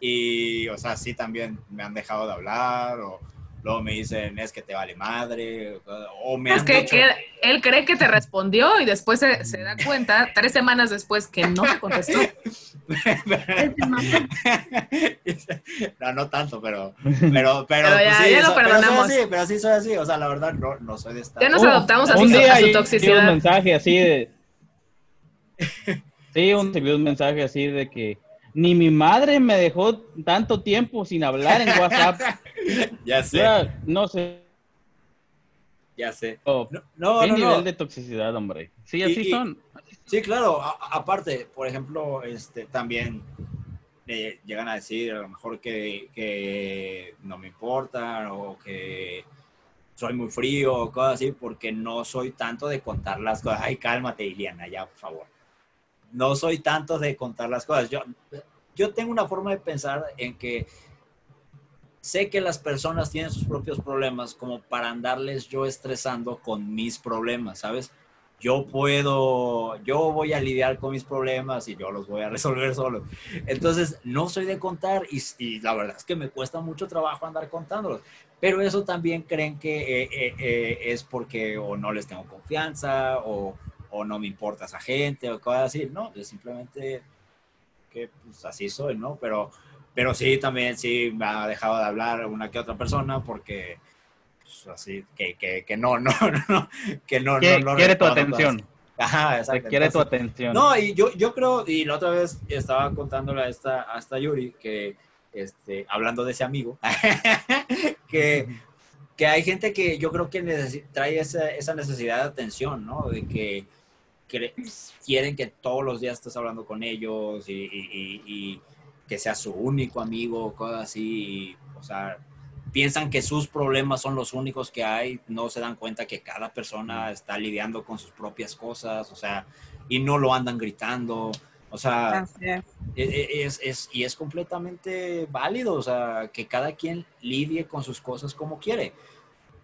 Y, o sea, sí también me han dejado de hablar o luego me dicen es que te vale madre o me Es han que, dicho- que él cree que te respondió y después se, se da cuenta, tres semanas después, que no te contestó. no, no tanto, pero, pero, pero, Pero ya- pues sí, ya lo so- pero perdonamos. soy así, pero sí soy así, o sea, la verdad no, no soy de estar. Ya nos Uh, adoptamos a un día a su toxicidad. un mensaje así de... Sí, un, vio un mensaje así de que ni mi madre me dejó tanto tiempo sin hablar en WhatsApp. Ya sé, Ya, no sé. ya sé. oh, No, no, ¿Qué no, nivel no. de toxicidad, hombre? Sí, así y- son. Sí, claro. A- aparte, por ejemplo, este, también eh, llegan a decir a lo mejor que, que no me importa o que soy muy frío o cosas así porque no soy tanto de contar las cosas. Ay, cálmate, Iliana, ya, por favor. No soy tanto de contar las cosas. Yo, yo tengo una forma de pensar en que sé que las personas tienen sus propios problemas como para andarles yo estresando con mis problemas, ¿sabes? Yo puedo, yo voy a lidiar con mis problemas y yo los voy a resolver solo. Entonces, no soy de contar y, y la verdad es que me cuesta mucho trabajo andar contándolos. Pero eso también creen que eh, eh, eh, es porque o no les tengo confianza o, o no me importa esa gente o cosas así. No, es simplemente que pues, así soy, ¿no? Pero, pero sí, también sí me ha dejado de hablar una que otra persona porque pues, así, que, que, que no, no, no, que no, no, no quiere tu atención. Ajá, exacto. Quiere tu atención. no, y yo, yo creo, y la otra vez estaba contándole a esta, a esta Yuri que, este, hablando de ese amigo, que, que hay gente que yo creo que trae esa, esa necesidad de atención, ¿no? De que quieren que todos los días estés hablando con ellos y, y- y- y que sea su único amigo, cosas así, y, o sea, piensan que sus problemas son los únicos que hay, no se dan cuenta que cada persona está lidiando con sus propias cosas, o sea, y no lo andan gritando, o sea, e- e- es, es- y es completamente válido, o sea, que cada quien lidie con sus cosas como quiere,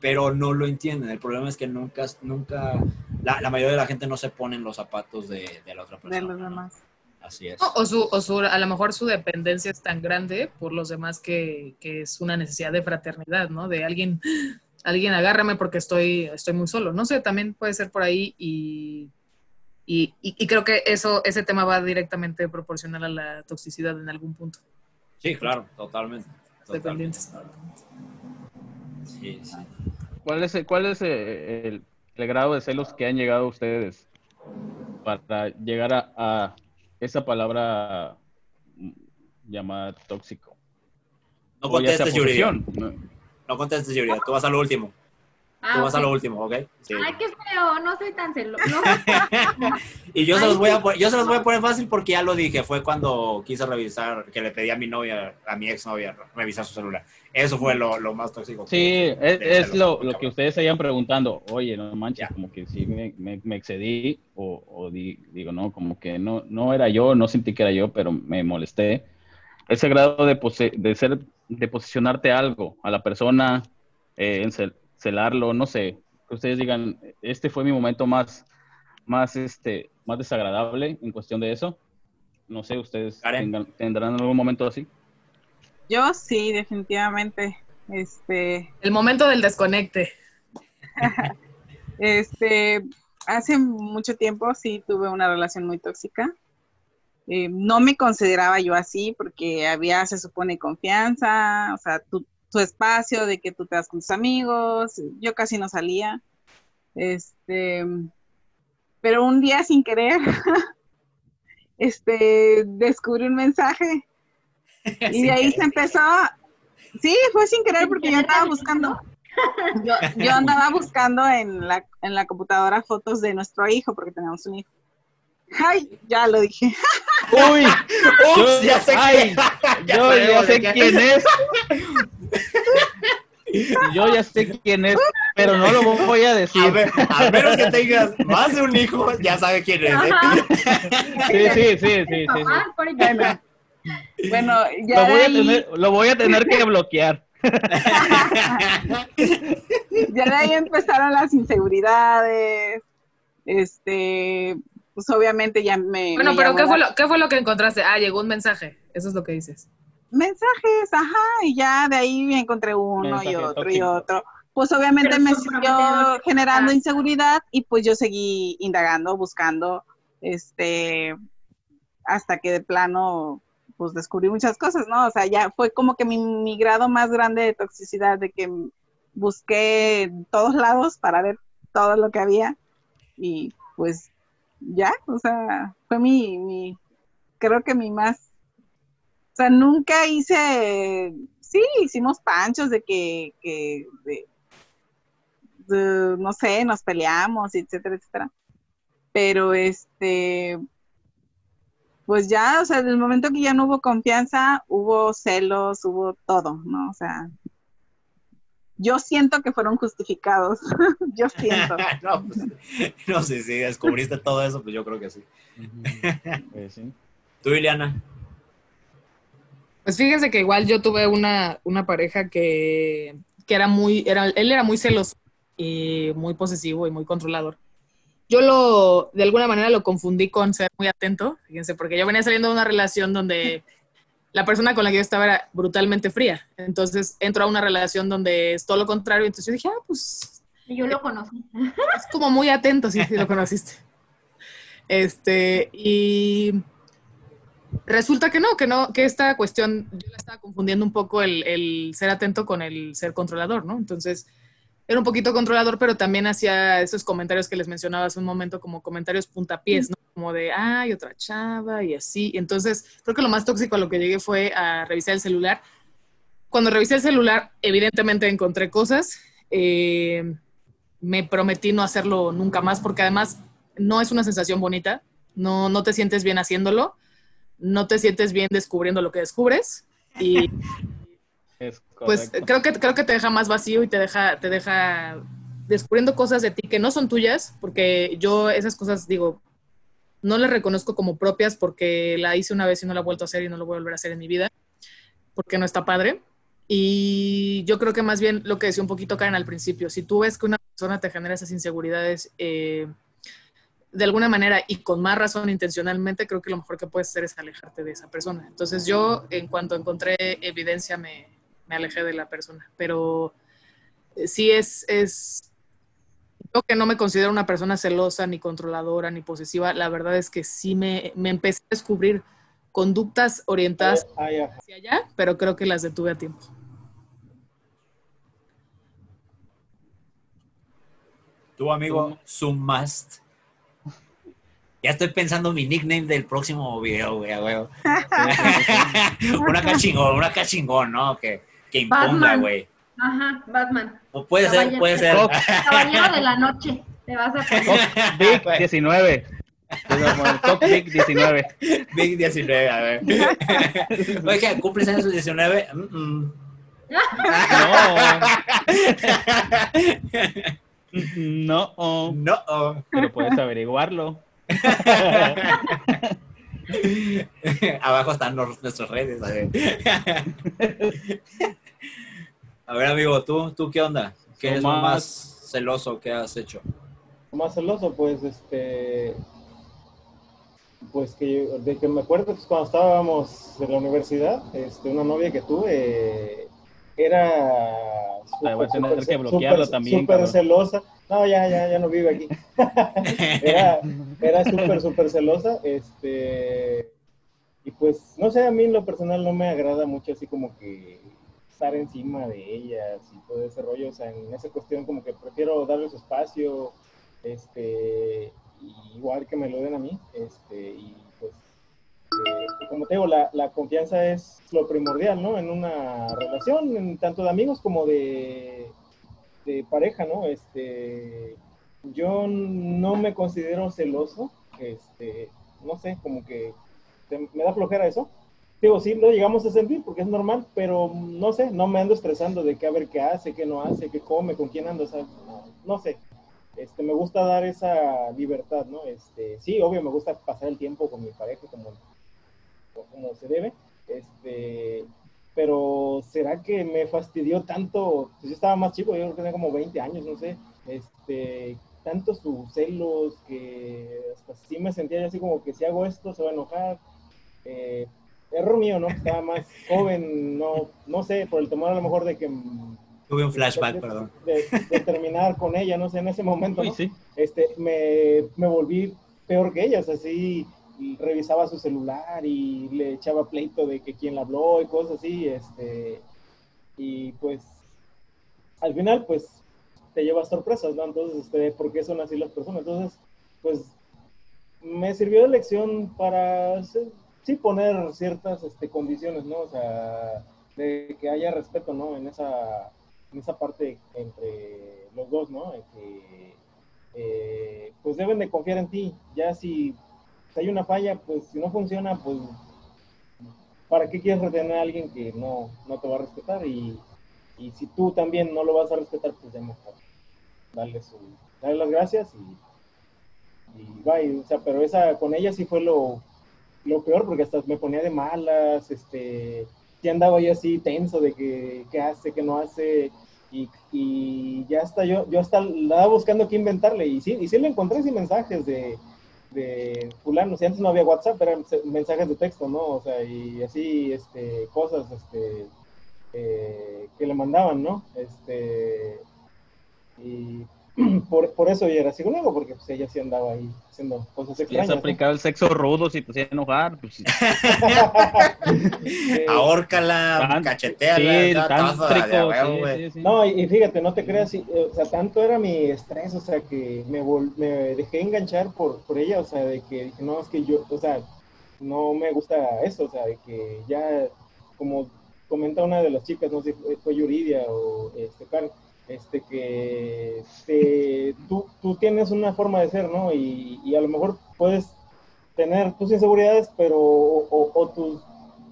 pero no lo entienden. El problema es que nunca, nunca, la, la mayoría de la gente no se pone en los zapatos de, de la otra persona. de los ¿no? demás. Así es. O, su, o su, a lo mejor su dependencia es tan grande por los demás que, que es una necesidad de fraternidad, ¿no? De alguien, alguien agárrame porque estoy, estoy muy solo. No sé, también puede ser por ahí y, y, y- y creo que eso, ese tema va directamente proporcional a la toxicidad en algún punto. Sí, claro, totalmente. totalmente. Dependientes. Sí, sí. ¿Cuál es, el, cuál es el, el grado de celos que han llegado ustedes para llegar a, a esa palabra llamada tóxico? No contestes, posesión, ¿no? No contestes, Yuridia. Tú vas al último. Ah, Tú vas a ok. lo último, ¿ok? Sí. Ay, qué feo, no soy tan celoso. Y yo se, Ay, los voy a, yo se los voy a poner fácil porque ya lo dije. Fue cuando quise revisar, que le pedí a mi novia, a mi exnovia, revisar su celular. Eso fue lo, lo más tóxico. Sí, que- es, es lo, lo que ustedes hayan preguntando. Oye, no manches, como que sí me, me- me excedí o, o di- digo, no, como que no, no era yo, no sentí que era yo, pero me molesté. Ese grado de, pose- de ser, de posicionarte algo, a la persona, eh, celarlo, no sé, que ustedes digan, este fue mi momento más, más, este, más desagradable en cuestión de eso. No sé, ustedes tengan- tendrán algún momento así. Yo sí, definitivamente. Este, El momento del desconecte. este, hace mucho tiempo sí tuve una relación muy tóxica. Eh, no me consideraba yo así porque había, se supone, confianza, o sea, tu, tu espacio de que tú te vas con tus amigos. Yo casi no salía. Este, pero un día sin querer, este, descubrí un mensaje y de ahí se empezó. Sí, fue sin querer porque yo andaba buscando. Yo, yo andaba buscando en la, en la computadora fotos de nuestro hijo porque tenemos un hijo. Ay, ya lo dije. ¡Uy! Ups, ya sé quién. Yo ya sé quién es. Yo ya sé quién es, pero no lo voy a decir. A, ver, a menos que tengas más de un hijo, ya sabe quién es. ¿eh? Sí, sí, sí, sí, sí, sí. Bueno, Lo ya de voy, a ahí, tener, lo voy a tener que bloquear. ya de ahí empezaron las inseguridades. Este, pues obviamente ya me. Bueno, me pero ¿qué fue, lo, ¿qué fue lo que encontraste? Ah, llegó un mensaje. Eso es lo que dices. mensajes, ajá, y ya de ahí me encontré uno y otro y otro. Pues obviamente Pero me siguió generando Ah. inseguridad y pues yo seguí indagando, buscando, este, hasta que de plano, pues descubrí muchas cosas, ¿no? O sea, ya fue como que mi, grado más grande de toxicidad, de que busqué en todos lados para ver todo lo que había y pues ya, o sea, fue mi, creo que mi más o sea, nunca hice, sí, hicimos panchos de que, no sé, nos peleamos, etcétera, etcétera. Pero este, pues ya, o sea, en el momento que ya no hubo confianza, hubo celos, hubo todo, ¿no? O sea, yo siento que fueron justificados, yo siento. no, pues, no sé si descubriste todo eso, pues yo creo que sí. Pues sí. Tú, Ileana. Pues fíjense que igual yo tuve una, una pareja que, que era muy, era, él era muy celoso y muy posesivo y muy controlador. Yo lo, de alguna manera lo confundí con ser muy atento, fíjense, porque yo venía saliendo de una relación donde la persona con la que yo estaba era brutalmente fría. Entonces entro a una relación donde es todo lo contrario. Entonces yo dije, ah, pues Yo lo conocí. es como muy atento, sí, sí lo conociste. Este, y resulta que no, que no, que esta cuestión, yo la estaba confundiendo un poco el, el ser atento con el ser controlador, ¿no? Entonces, era un poquito controlador, pero también hacía esos comentarios que les mencionaba hace un momento, como comentarios puntapiés, ¿no? Como de, ay, otra chava y así. Entonces, creo que lo más tóxico a lo que llegué fue a revisar el celular. Cuando revisé el celular, evidentemente encontré cosas. Eh, me prometí no hacerlo nunca más porque además no es una sensación bonita, no, no te sientes bien haciéndolo, no te sientes bien descubriendo lo que descubres y pues correcto. creo que, creo que te deja más vacío y te deja, te deja descubriendo cosas de ti que no son tuyas, porque yo esas cosas digo, no las reconozco como propias porque la hice una vez y no la he vuelto a hacer y no lo voy a volver a hacer en mi vida, porque no está padre. Y yo creo que más bien lo que decía un poquito Karen al principio, si tú ves que una persona te genera esas inseguridades eh, de alguna manera y con más razón intencionalmente, creo que lo mejor que puedes hacer es alejarte de esa persona. Entonces yo en cuanto encontré evidencia me, me alejé de la persona, pero eh, sí es, es, yo que no me considero una persona celosa, ni controladora, ni posesiva, la verdad es que sí me, me empecé a descubrir conductas orientadas hacia allá, pero creo que las detuve a tiempo. Tu amigo, Sumast. Ya estoy pensando mi nickname del próximo video, güey, a huevo. una cachingón, una cachingón, ¿no? Que, que imponga, Batman. güey. Ajá, Batman. O puede ser, Caballero. puede ser. Caballero de la noche. Te vas a poner. Top Big 19. Top Big 19. Big 19, a ver. Oye, ¿cumples años 19? Mm, mm. No. No. No. Pero puedes averiguarlo. Abajo están nuestras redes. A ver. A ver, amigo, ¿tú, ¿tú qué onda? ¿Qué es lo más celoso que has hecho? más celoso, pues, este, pues que yo- de que me acuerdo, pues, cuando estábamos en la universidad, este, una novia que tuve era Ay, voy a tener súper- que bloquearlo súper- también, súper cabrón. celosa. No, ya, ya, ya no vive aquí. Era, era súper, súper celosa, este, y pues, no sé, a mí en lo personal no me agrada mucho así como que estar encima de ellas y todo ese rollo, o sea, en esa cuestión como que prefiero darle su espacio, este, igual que me lo den a mí, este, y pues, eh, como te digo, la, la confianza es lo primordial, ¿no? En una relación, en tanto de amigos como de, de pareja, ¿no? Este, yo no me considero celoso, este, no sé, como que te- me da flojera eso. Digo, sí, lo llegamos a sentir porque es normal, pero no sé, no me ando estresando de qué a ver qué hace, qué no hace, qué come, con quién anda, o sea, no, sé. Este, me gusta dar esa libertad, ¿no? Este, sí, obvio, me gusta pasar el tiempo con mi pareja como, como se debe, este, pero ¿será que me fastidió tanto? Pues yo estaba más chico, yo creo que tenía como 20 años, no sé, este, tanto sus celos que hasta sí me sentía así como que si hago esto se va a enojar. Eh, error mío, ¿no? Estaba más joven, no, no sé, por el temor a lo mejor de que... Tuve un flashback, perdón. De, de terminar con ella, no sé, en ese momento, Uy, ¿no? sí. este, me, me volví peor que ellas, así y revisaba su celular y le echaba pleito de que quién la habló y cosas así, este, y pues al final pues te llevas sorpresas, ¿no? Entonces, este, ¿por qué son así las personas? Entonces, pues me sirvió de lección para sí, poner ciertas este, condiciones, ¿no? O sea, de que haya respeto, ¿no? En esa, en esa parte entre los dos, ¿no? Que eh, pues deben de confiar en ti. Ya si, hay una falla, pues si no funciona, pues ¿para qué quieres retener a alguien que no, no te va a respetar? Y, y si tú también no lo vas a respetar, pues ya mejor darle, su, darle las gracias y, y bye. O sea, pero esa con ella sí fue lo, lo peor porque hasta me ponía de malas, este, sí andaba yo así tenso de que qué hace, qué no hace. Y, y ya hasta yo, yo hasta la estaba buscando qué inventarle. Y sí, y sí le encontré sin mensajes de, de fulano. Si antes no había WhatsApp, eran mensajes de texto, ¿no? O sea, y así, este, cosas, este, eh, que le mandaban, ¿no? Este, y por, por eso ella era así conmigo, porque pues ella sí andaba ahí haciendo cosas Quieres extrañas. ¿no? aplicar el sexo rudo si te hacía enojar. Pues, sí. Eh, Ahórcala, cacheteala, tántrico, sí. No, y, y fíjate, no te creas, eh, o sea, tanto era mi estrés, o sea, que me, vol- me dejé enganchar por, por ella, o sea, de que dije, no, es que yo, o sea, no me gusta eso, o sea, de que ya, como comenta una de las chicas, no sé si fue, Yuridia o este, Karen, este, que te- tú, tú tienes una forma de ser, ¿no? Y, y a lo mejor puedes tener tus inseguridades, pero, o, o- o tus,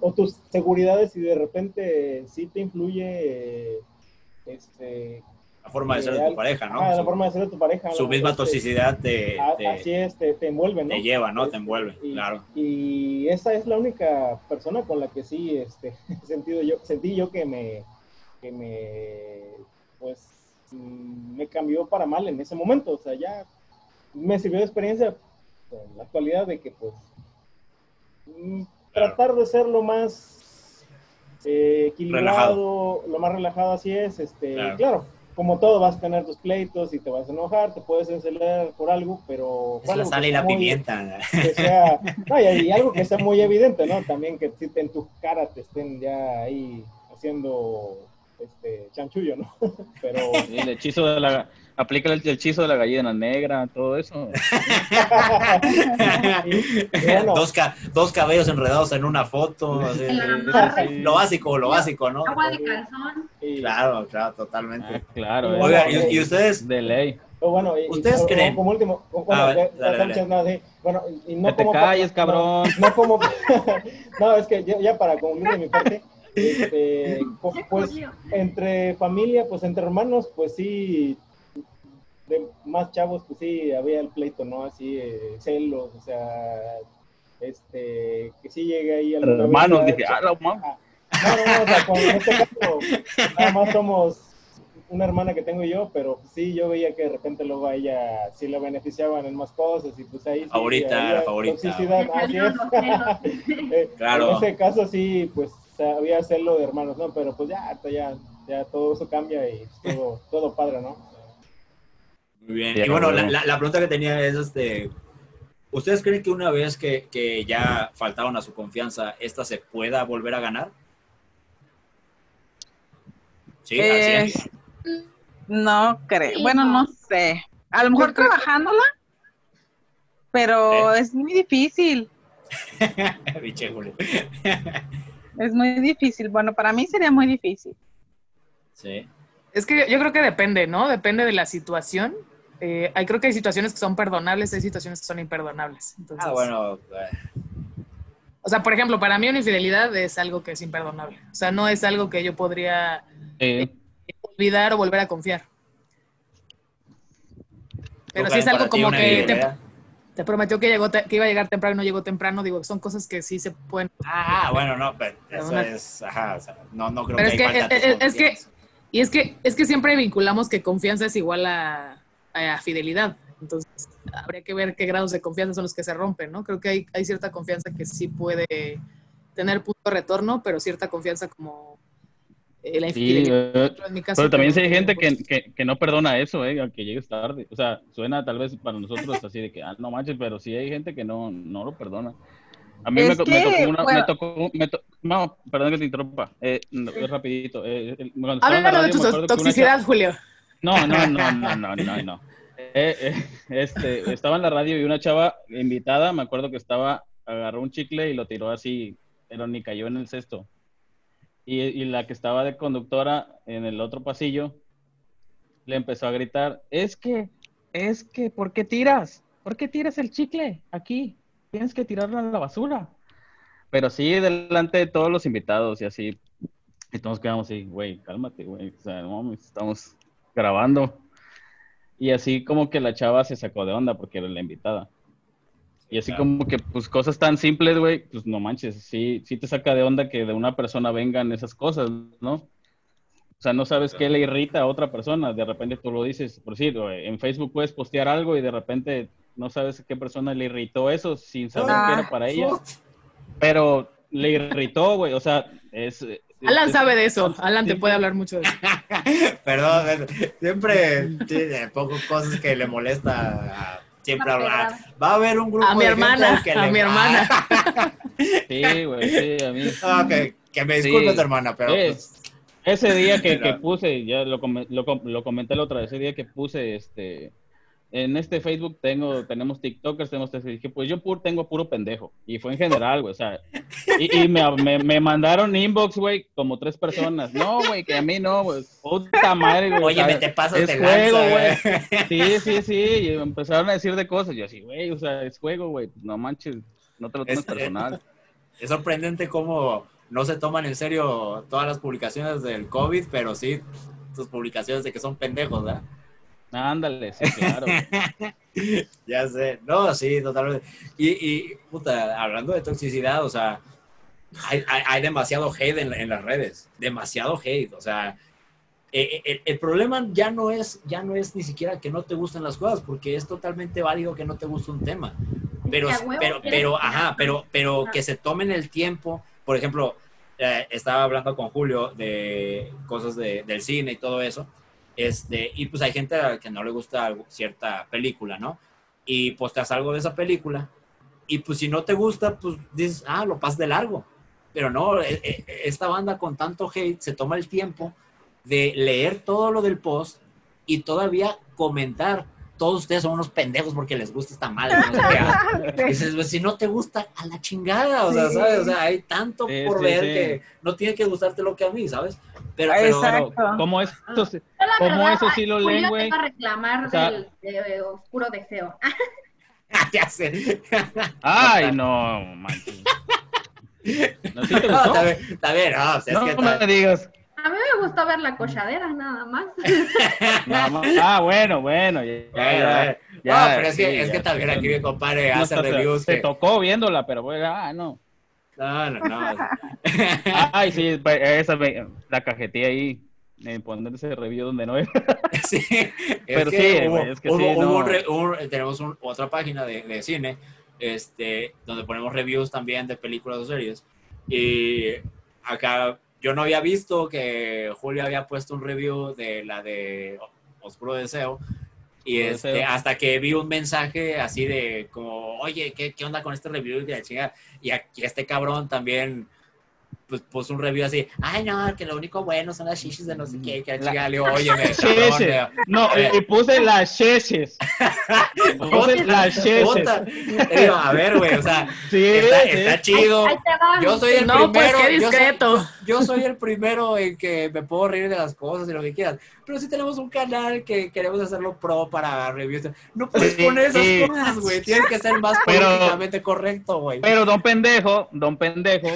o tus seguridades y de repente sí te influye, este, La forma de ser de tu pareja, ¿no? ah, la forma de ser de tu pareja. Su misma Este, toxicidad te, así es, te, te envuelve, ¿no? te lleva, ¿no? Te Este, envuelve, y, claro. Y esa es la única persona con la que sí este, sentido yo, sentí yo que me, que me, pues, mm, me cambió para mal en ese momento. O sea, ya me sirvió de experiencia en la actualidad de que, pues, mm, tratar de ser lo más eh, equilibrado, lo más relajado así es. Este, Claro. claro. como todo, vas a tener tus pleitos y te vas a enojar, te puedes encelar por algo, pero... Es la sal que y la sea muy- pimienta. que sea, no, y, y algo que sea muy evidente, ¿no? También que si te- en tu cara te estén ya ahí haciendo este chanchullo, ¿no? Pero Sí, el hechizo de la, Aplica el, el hechizo de la gallina negra, todo eso. Bueno. dos, ca- dos cabellos enredados en una foto. así, sí, Lo básico, lo básico, ¿no? Agua de calzón. Y- Claro, claro, Ah, totalmente. claro, eh. Oiga, ¿y, y ustedes? de ley. o bueno, y- y- ¿Ustedes o creen? Como último, o- bueno, ver, ya- dale, dale. y no Que te como- calles, no- cabrón. No, como, no, es que ya, ya para concluir de mi parte, este, po- pues entre familia, pues entre hermanos, pues sí, de más chavos, pues sí, había el pleito, ¿no? Así, eh, celos, o sea, este, que sí llegué ahí al... Hermanos, dije, ah, la mamá. No, no, no, o sea, con en este caso, nada más somos una hermana que tengo yo, pero sí, yo veía que de repente luego a ella sí le beneficiaban en más cosas y pues ahí sí Favorita, la favorita. toxicidad, así es. Eh, Claro. En ese caso sí, pues había celo de hermanos, ¿no? Pero pues ya, ya, ya todo eso cambia y todo, todo padre, ¿no? Muy bien. Y bueno, la, la- la pregunta que tenía es, este, ¿ustedes creen que una vez que, que ya faltaron a su confianza, esta se pueda volver a ganar? Sí, Eh, 100. no creo. Bueno, no. sé. A lo mejor trabajándola, pero es muy difícil. Pinche Julio. Es muy difícil. Bueno, para mí sería muy difícil. Sí. Es que yo creo que depende, ¿no? Depende de la situación. Eh, hay, creo que hay situaciones que son perdonables, hay situaciones que son imperdonables. Entonces, Ah, bueno, eh, O sea, por ejemplo, para mí una infidelidad es algo que es imperdonable. O sea, no es algo que yo podría Eh, olvidar o volver a confiar. Pero ¿tú, si es algo como que te? Te prometió que, llegó te- que iba a llegar temprano y no llegó temprano, digo, son cosas que sí se pueden... Ah, bueno, no, pero eso Una- es, ajá, o sea, no, no creo Pero que es hay que- es- es- es que-. Y es que, es que siempre vinculamos que confianza es igual a, a fidelidad. Entonces, habría que ver qué grados de confianza son los que se rompen, ¿no? Creo que hay, hay cierta confianza que sí puede tener punto de retorno, pero cierta confianza como la sí, infidelidad. eh, en mi caso, pero también sí creo hay gente que, pues, que, que no perdona eso, eh, aunque llegues tarde. O sea, suena tal vez para nosotros así de que, ah, no manches, pero sí hay gente que no, no lo perdona. A mí me, co- me que, tocó una, me tocó, me to- no, perdón que te interrumpa, eh, no, es rapidito. Eh, el- cuando estaba en la Háblanos de radio, tu que toxicidad, Julio. No, no, no, no, no, no, no. Eh, eh, este, estaba en la radio y una chava invitada, me acuerdo que estaba, agarró un chicle y lo tiró así, pero ni cayó en el cesto. Y, la que estaba de conductora en el otro pasillo le empezó a gritar, es que, es que, ¿por qué tiras? ¿Por qué tiras el chicle aquí? Tienes que tirarlo a la basura. Pero sí, delante de todos los invitados y así. Y todos quedamos así, güey, cálmate, güey. O sea, no estamos grabando. Y así como que la chava se sacó de onda porque era la invitada. Y así Claro. como que, pues, cosas tan simples, güey, pues no manches, sí, sí te saca de onda que de una persona vengan esas cosas, ¿no? O sea, no sabes qué le irrita a otra persona, de repente tú lo dices, por decir, güey, en Facebook puedes postear algo y de repente no sabes a qué persona le irritó eso sin saber Ah, qué era para ella, pero le irritó, güey, o sea, es... es- Alan sabe de eso. Alan te sí, puede hablar mucho de eso. Perdón, siempre sí, eh, pongo cosas que le molesta a- siempre Va a hablar. pegar. Va a haber un grupo A mi de hermana, que a le mi va- hermana. Sí, güey, sí, a mí... Ah, que, que me disculpes, Sí. hermana, pero pues, Ese día que, que puse, ya lo, lo, com- lo comenté la otra vez, ese día que puse, este, en este Facebook tengo, tenemos TikTokers, tenemos, dije, pues yo pur, tengo puro pendejo, y fue en general, güey, o sea, y, y me, me, me mandaron inbox, güey, como tres personas, no, güey, que a mí no, güey, puta madre, güey. oye, me te pasas es juego, güey. Sí, sí, sí, y empezaron a decir de cosas, yo así, güey, o sea, es juego, güey, pues, no manches, no te lo tomes Es- eh, personal. Es sorprendente cómo no se toman en serio todas las publicaciones del COVID, pero sí tus publicaciones de que son pendejos, ¿verdad? Ándale, sí, claro. Ya sé, no, sí, totalmente. Y, y puta, hablando de toxicidad, o sea, hay, hay, hay demasiado hate en, en las redes, demasiado hate, o sea, eh, eh, el, el problema ya no es ya no es ni siquiera que no te gusten las cosas, porque es totalmente válido que no te guste un tema, pero, pero, pero, ajá, pero, pero que se tomen el tiempo, por ejemplo, eh, estaba hablando con Julio de cosas de- del cine y todo eso, este, y pues hay gente a la que no le gusta cierta película, ¿no? Y posteas algo de esa película, y pues si no te gusta, pues dices, ah, lo pasas de largo. Pero no, eh, eh, esta banda con tanto hate se toma el tiempo de leer todo lo del post y todavía comentar. Todos ustedes son unos pendejos porque les gusta esta madre. No sé qué. Sí. Dices, pues, si no te gusta, a la chingada, o sea, Sí. ¿sabes? O sea, hay tanto Sí, por sí, ver sí. que no tiene que gustarte lo que a mí, ¿sabes? Pero, pero exacto. Pero, ¿cómo eso, sí- Yo, la ¿Cómo verdad, eso sí lo leen, güey? a reclamar O sea- del de oscuro deseo. ya sé. Ay, no, manches. ¿No sí te No, gustó? está bien, está bien, no, o sea, es No que me está- digas. A mí me gustó ver la cochadera, nada más. Nada más. Ah, bueno, bueno. Ya, ya, ya, no, pero es que, sí, es que ya, también aquí mi compadre no, hace o sea, reviews Te que... tocó viéndola, pero bueno, ah, no. No, no, no. Ay, sí, pues, esa me- la cajeteé ahí en poner ese review donde no era. Sí, es Pero sí, es no. tenemos un- otra página de, de cine este, donde ponemos reviews también de películas o series. Y acá yo no había visto que Julio había puesto un review de la de Oscuro Deseo. Y este, Deseo. hasta que vi un mensaje así de como, oye, ¿qué, qué onda con este review? Y, la chingada. y aquí este cabrón también pues, puso un review así, ay no, que lo único bueno son las shishis de no sé qué, que la chingada. Le digo, oye, me cabrón, No, y puse las cheches. Puse las. Le digo, a ver, güey, o sea, Sí, está, sí. está chido. Yo soy el No, pues primero. qué yo soy- discreto. Yo soy, el primero en que me puedo reír de las cosas y lo que quieras. Pero si tenemos un canal que queremos hacerlo pro para reviews. No puedes Sí, poner esas sí. cosas, güey. Tienes que ser más políticamente correcto, güey. Pero don pendejo, don pendejo,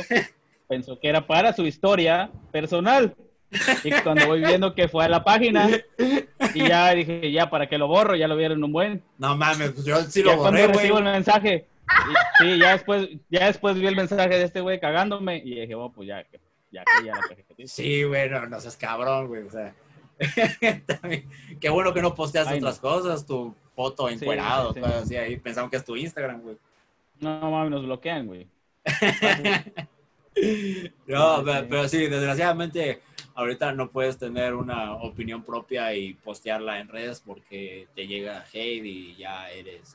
pensó que era para su historia personal. Y cuando voy viendo que fue a la página, y ya dije, ya, ¿para qué lo borro? Ya lo vieron un buen. No mames, pues yo sí ya lo borré, cuando recibo el mensaje, y- sí, ya después, ya después vi el mensaje de este güey cagándome, y dije, bueno, pues ya, ya, ya la cajeteé. Sí, güey, no, seas cabrón, güey. O sea, también- qué bueno que no posteas Ay, no. otras cosas, tu foto encuerado, sí. así ahí. Pensamos que es tu Instagram, güey. No, mames, nos bloquean, güey. No, pero, sí. pero sí, desgraciadamente ahorita no puedes tener una opinión propia y postearla en redes porque te llega hate y ya eres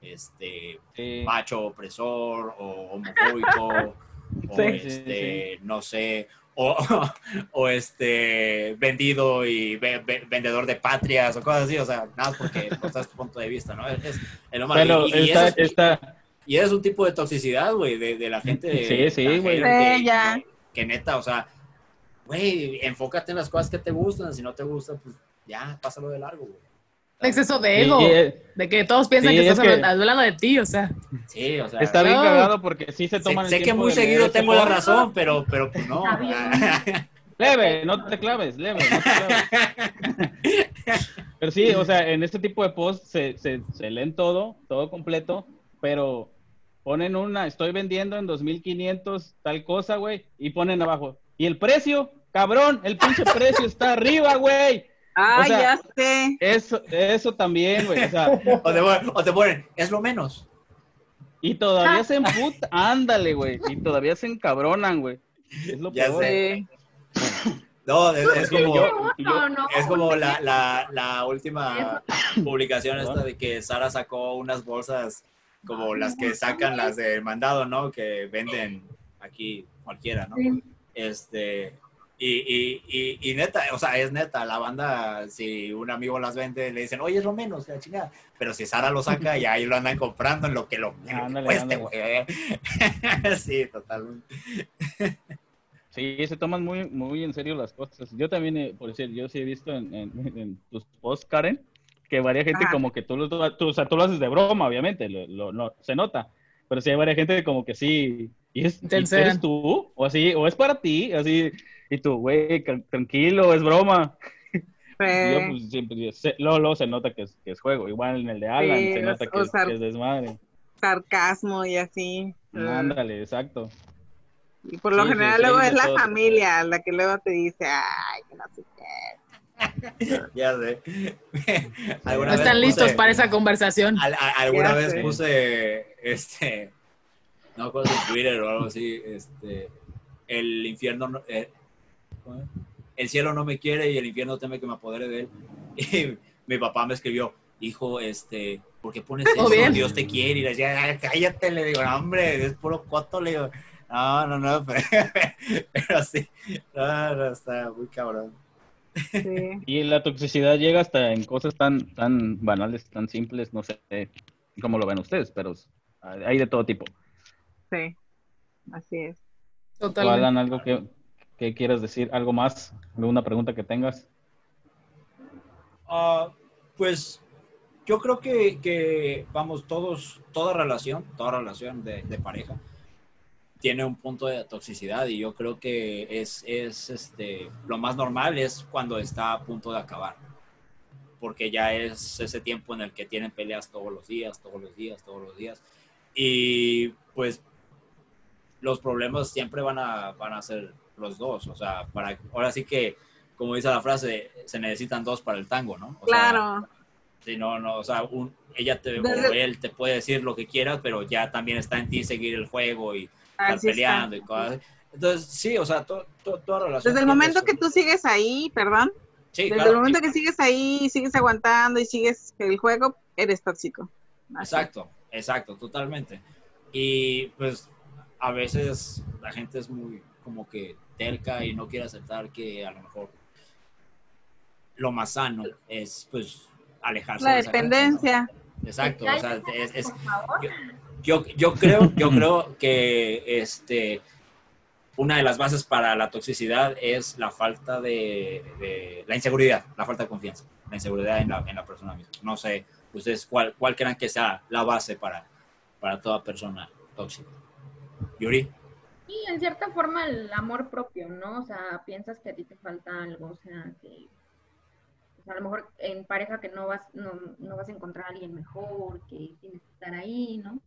este Sí. macho opresor o homofóbico o Sí, este no sé o, o este vendido y ve- ve- vendedor de patrias o cosas así, o sea, nada porque no estás tu punto de vista, ¿no? Es, es- es lo malo. Pero Y- y está, eso es- está, y es un tipo de toxicidad, güey, de, de la gente. Sí, sí, la güey. gente Sí, ya. Que, que neta, o sea, güey, enfócate en las cosas que te gustan. Si no te gusta, pues ya, pásalo de largo, güey. Exceso de ego. y, eh, De que todos piensan Sí, que es estás que- hablando, de ti, o sea. Sí, o sea. está bien No. cagado porque sí se sé, toman el sé que muy de seguido ese tengo la razón, pero, pero pues no. Está bien. Leve, no te claves, leve, no te claves. Pero sí, o sea, en este tipo de posts se, se, se leen todo, todo completo, pero ponen una, estoy vendiendo en 2500 tal cosa, güey, y ponen abajo. ¿Y el precio? Cabrón, el pinche precio está arriba, güey. Ah, O sea- ya sé. Eso, eso también, güey, o sea, o, te, ponen- o te ponen, es lo menos. y todavía se emputan, ándale, güey, y todavía se encabronan, güey. Es lo Ya peor. sé. No, es, es como. yo- No, no, Es como la, la, la última publicación esta de que Sara sacó unas bolsas como las que sacan las de mandado, ¿no? Que venden aquí cualquiera, ¿no? Sí. Este, y, y, y, y neta, o sea, es neta, la banda, si un amigo las vende, le dicen, oye, es lo menos, la chingada. Pero si Sara lo saca y ahí lo andan comprando en lo que lo, en lo que Ándale, cueste, güey. sí, totalmente. Sí, se toman muy, muy en serio las cosas. Yo también, eh, por decir, yo sí he visto en, en- en tus posts, Karen, que varia gente Ajá. como que tú lo, tú, o sea, tú lo haces de broma, obviamente, lo, lo- se nota. Pero sí hay varias gente como que sí, ¿y, es, ¿y Intensean. eres tú? O así, o es para ti, así, y tú, güey, tranquilo, es broma. Yo, Sí. pues, siempre, sé- luego, luego se nota que es, que es juego. Igual en el de Alan Sí, se nota que, es- sea, que es desmadre. Sarcasmo y así. Ándale, exacto. Y por lo Sí, general sí, luego es la todo. familia la que luego te dice, ay, que no sé qué. Ya sé. No están listos puse- para esa conversación. Al- a- alguna vez sé. puse, este, no en Twitter o algo así, este, el infierno, no- eh, el cielo no me quiere y el infierno teme que me apodere de él. Y mi papá me escribió, hijo, este, ¿por qué pones Oh, eso? bien. Dios te quiere. Y le decía, "Ay, cállate, le digo, "No, hombre, es puro coto, le digo, no, no, no, pero, pero sí, no, no, está muy cabrón. Sí. Y la toxicidad llega hasta en cosas tan, tan banales, tan simples, no sé cómo lo ven ustedes, pero hay de todo tipo. Sí, así es. Totalmente. Alan, algo que, que quieras decir, algo más, alguna pregunta que tengas. Ah, pues yo creo que, que, vamos, todos, toda relación, toda relación de, de, pareja tiene un punto de toxicidad y yo creo que es, es este, lo más normal es cuando está a punto de acabar. Porque ya es ese tiempo en el que tienen peleas todos los días, todos los días, todos los días. Y pues los problemas siempre van a, van a ser los dos. O sea, para, ahora sí que, como dice la frase, se necesitan dos para el tango, ¿no? O claro. Sea, sí, no, no, o sea, un, ella te, o él te puede decir lo que quieras, pero ya también está en ti seguir el juego y estar Así peleando está. y cosas. Entonces, sí, o sea, to, to, toda relación. Desde el momento que tú sigues ahí, perdón, sí, desde claro, el momento sí. que sigues ahí, sigues aguantando y sigues el juego, eres tóxico. Así. Exacto, exacto, totalmente. Y pues a veces la gente es muy como que terca y no quiere aceptar que a lo mejor lo más sano es pues alejarse La de esa gente, ¿no? dependencia. Exacto, o sea, es, es- Por favor. Yo, yo creo, yo creo que este una de las bases para la toxicidad es la falta de, de- la inseguridad, la falta de confianza, la inseguridad en la, en la persona misma. No sé, ustedes cuál, cuál crean que sea la base para, para toda persona tóxica. Yuri, Y en cierta forma el amor propio, ¿no? O sea, piensas que a ti te falta algo, o sea, que o sea, a lo mejor en pareja que no vas, no, no vas a encontrar a alguien mejor, que tienes que estar ahí, ¿no?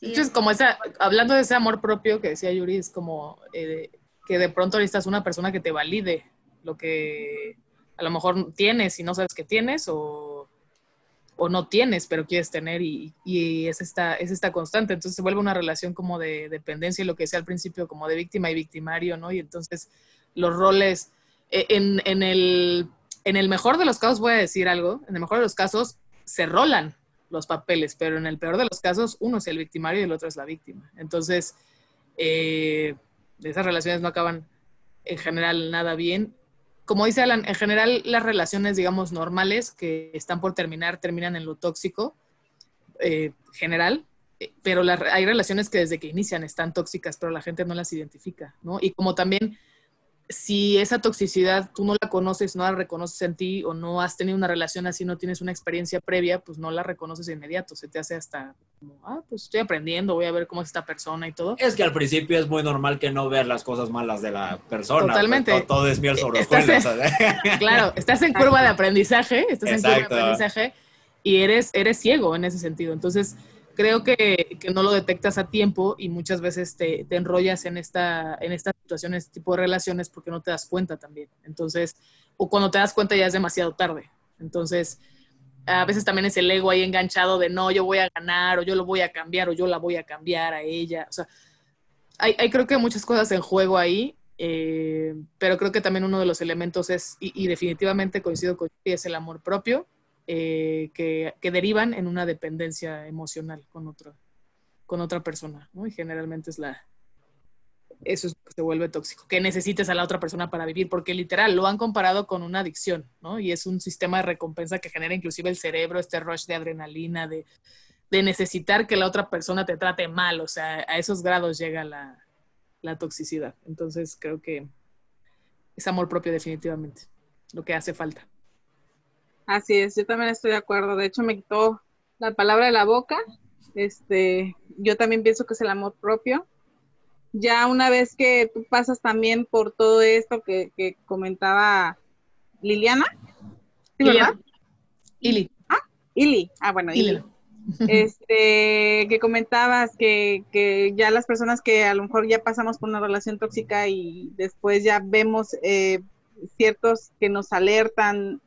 Sí, es como esa, hablando de ese amor propio que decía Yuri, es como eh, que de pronto necesitas una persona que te valide lo que a lo mejor tienes y no sabes que tienes o, o no tienes, pero quieres tener y, y es, esta, es esta constante. Entonces se vuelve una relación como de dependencia y lo que decía al principio, como de víctima y victimario, ¿no? Y entonces los roles, eh, en, en, el, en el mejor de los casos, voy a decir algo, en el mejor de los casos se rolan los papeles, pero en el peor de los casos, uno es el victimario y el otro es la víctima. Entonces, eh, esas relaciones no acaban en general nada bien. Como dice Alan, en general las relaciones, digamos, normales que están por terminar, terminan en lo tóxico, eh, general, pero hay relaciones que desde que inician están tóxicas, pero la gente no las identifica, ¿no? Y como también si esa toxicidad tú no la conoces, no la reconoces en ti o no has tenido una relación así, no tienes una experiencia previa, pues no la reconoces de inmediato. Se te hace hasta como, ah, pues estoy aprendiendo, voy a ver cómo es esta persona y todo. es que al principio es muy normal que no veas las cosas malas de la persona. Totalmente. pues, todo, todo es miel sobre hojuelas, ¿sabes? Claro, estás en curva de aprendizaje, estás en curva de aprendizaje y eres, eres ciego en ese sentido. Entonces, creo que, que no lo detectas a tiempo y muchas veces te, te enrollas en esta, en estas situaciones, este tipo de relaciones, porque no te das cuenta también. Entonces, o cuando te das cuenta ya es demasiado tarde. Entonces, a veces también es el ego ahí enganchado de no, yo voy a ganar, o yo lo voy a cambiar, o yo la voy a cambiar a ella. O sea, hay, hay creo que muchas cosas en juego ahí, eh, pero creo que también uno de los elementos es, y, definitivamente coincido con es el amor propio, eh, que, derivan en una dependencia emocional con, otro, con otra persona, ¿no? Y generalmente es la... Eso es lo que se vuelve tóxico, que necesites a la otra persona para vivir, porque literal lo han comparado con una adicción, ¿no? Y es un sistema de recompensa que genera inclusive el cerebro, este rush de adrenalina, de, de necesitar que la otra persona te trate mal, o sea, a esos grados llega la, la toxicidad. Entonces creo que es amor propio definitivamente, lo que hace falta. Así es, yo también estoy de acuerdo. De hecho, me quitó la palabra de la boca. Este, yo también pienso que es el amor propio. Ya una vez que tú pasas también por todo esto que, que comentaba Liliana, ¿sí, verdad? Ili. Ah, Ili. Ah, bueno, Ili. Ili. Este, que comentabas que, que, ya las personas que a lo mejor ya pasamos por una relación tóxica y después ya vemos eh, ciertos que nos alertan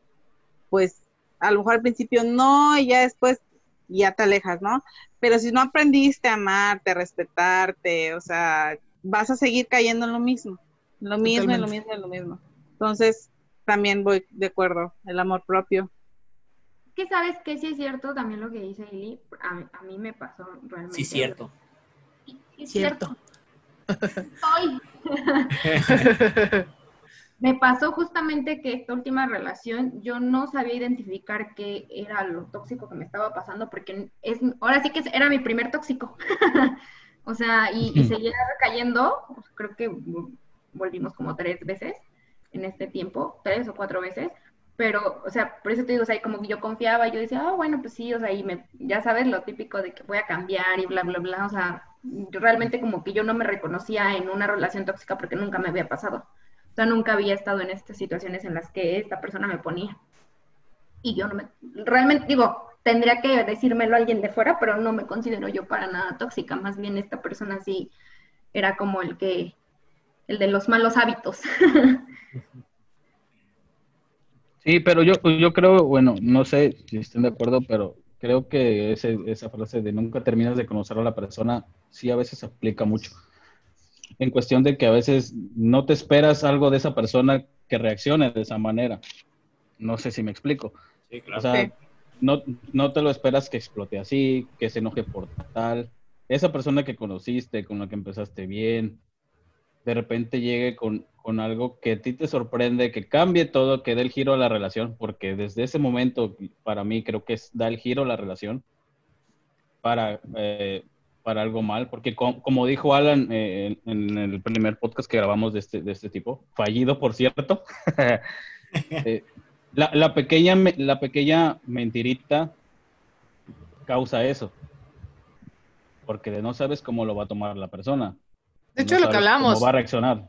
pues a lo mejor al principio no y ya después ya te alejas, ¿no? Pero si no aprendiste a amarte, a respetarte, o sea, vas a seguir cayendo en lo mismo, lo mismo, en lo mismo, en lo mismo. Entonces, también voy de acuerdo, el amor propio. Que sabes que sí es cierto también lo que dice Eli, a, a mí me pasó realmente. Sí, cierto. Sí, cierto. Hoy. Me pasó justamente que esta última relación yo no sabía identificar qué era lo tóxico que me estaba pasando porque es ahora sí que era mi primer tóxico. o sea, y, y seguía recayendo, creo que volvimos como tres veces en este tiempo, tres o cuatro veces, pero, o sea, por eso te digo, o sea, como que yo confiaba, yo decía, ah, bueno, pues sí, o sea, y me, ya sabes lo típico de que voy a cambiar y bla, bla, bla, o sea, yo realmente como que yo no me reconocía en una relación tóxica porque nunca me había pasado, o sea, nunca había estado en estas situaciones en las que esta persona me ponía. Y yo no me, realmente digo, tendría que decírmelo a alguien de fuera, pero no me considero yo para nada tóxica, más bien esta persona sí era como el que, el de los malos hábitos. Sí, pero yo, yo creo, bueno, no sé si estén de acuerdo, pero creo que ese, esa frase de nunca terminas de conocer a la persona, sí a veces aplica mucho. En cuestión de que a veces no te esperas algo de esa persona que reaccione de esa manera. No sé si me explico. Sí, claro. O sea, no, no te lo esperas que explote así, que se enoje por tal. Esa persona que conociste, con la que empezaste bien, de repente llegue con, con algo que a ti te sorprende, que cambie todo, que dé el giro a la relación, porque desde ese momento, para mí, creo que es, da el giro a la relación para, eh, para algo mal, porque como dijo Alan eh, en, el primer podcast que grabamos de este, de este tipo, fallido, por cierto, eh, la, la, pequeña, la pequeña mentirita causa eso, porque no sabes cómo lo va a tomar la persona. De hecho, lo que hablamos. ¿Cómo va a reaccionar?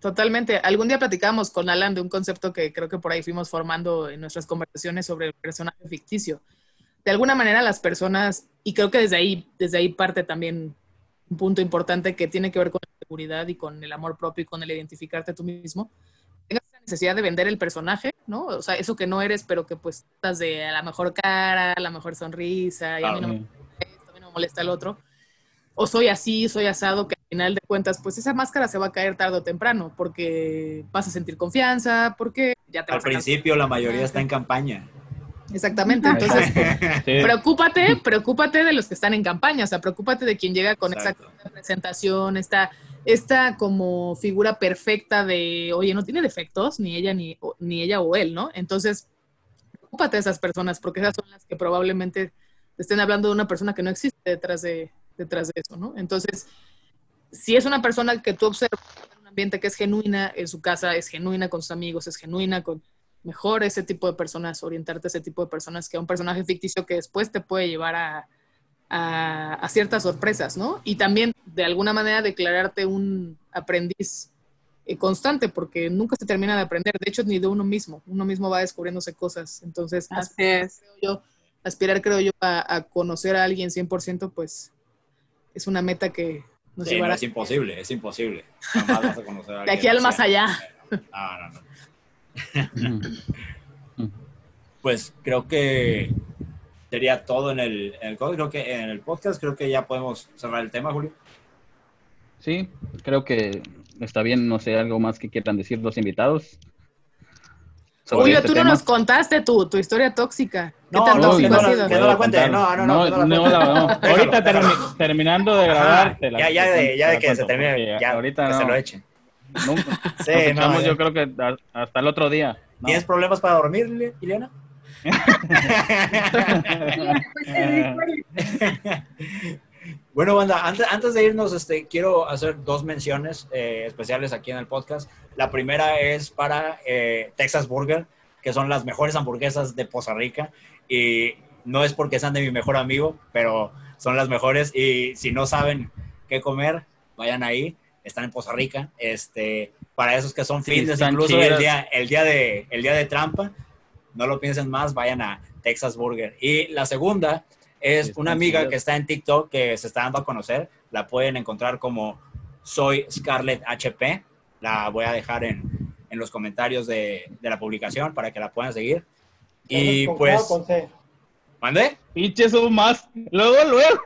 Totalmente. Algún día platicamos con Alan de un concepto que creo que por ahí fuimos formando en nuestras conversaciones sobre el personaje ficticio. De alguna manera las personas, y creo que desde ahí, desde ahí parte también un punto importante que tiene que ver con la seguridad y con el amor propio y con el identificarte tú mismo, tengas la necesidad de vender el personaje, ¿no? O sea, eso que no eres, pero que pues estás de a la mejor cara, a la mejor sonrisa, y a mí no me molesta esto, a mí no me molesta el otro o soy así, soy asado, que al final de cuentas, pues esa máscara se va a caer tarde o temprano, porque vas a sentir confianza, porque ya te Al principio la mayoría está en campaña. Exactamente, entonces preocúpate, preocúpate de los que están en campaña, o sea, preocúpate de quien llega con esa presentación, esta, esta como figura perfecta de, oye, no tiene defectos, ni ella, ni, ni ella o él, ¿no? Entonces, preocúpate de esas personas, porque esas son las que probablemente te estén hablando de una persona que no existe detrás de, detrás de eso, ¿no? Entonces, si es una persona que tú observas en un ambiente que es genuina en su casa, es genuina con sus amigos, es genuina con mejor ese tipo de personas, orientarte a ese tipo de personas que a un personaje ficticio que después te puede llevar a, a, ciertas sorpresas, ¿no? Y también de alguna manera declararte un aprendiz eh, constante, porque nunca se termina de aprender, de hecho, ni de uno mismo, uno mismo va descubriéndose cosas, entonces, aspirar, creo yo, aspirar, creo yo, a, a conocer a alguien 100%, pues es una meta que nos sí, es imposible, es imposible. Jamás vas a conocer a De aquí al más allá. No, no, no. pues creo que sería todo en el, en el creo que en el podcast creo que ya podemos cerrar el tema, Julio. Sí, creo que está bien, no sé, algo más que quieran decir los invitados. Julio, este tú no nos contaste tu, tu historia tóxica. ¿Qué no, tan no, tóxico ha sido? Que no la cuente. No, no, no. no, no, no ahorita termi terminando de grabar. la, ya, ya, de, ya de que se termine. Ya, ahorita que se lo echen. Nunca. Sí, no, yo creo que hasta el otro día. ¿Tienes problemas para dormir, Ileana? Bueno, banda, antes, antes de irnos, este, quiero hacer dos menciones eh, especiales aquí en el podcast. La primera es para eh, Texas Burger, que son las mejores hamburguesas de Poza Rica. Y no es porque sean de mi mejor amigo, pero son las mejores. Y si no saben qué comer, vayan ahí. Están en Poza Rica. Este, para esos que son fines, incluso el día, el, día de, el día de trampa, no lo piensen más, vayan a Texas Burger. Y la segunda es una amiga que está en TikTok que se está dando a conocer. La pueden encontrar como Soy Scarlett HP. La voy a dejar en, en los comentarios de, de, la publicación para que la puedan seguir. Y pues... ¿Mande? Pinches son más. Luego, luego.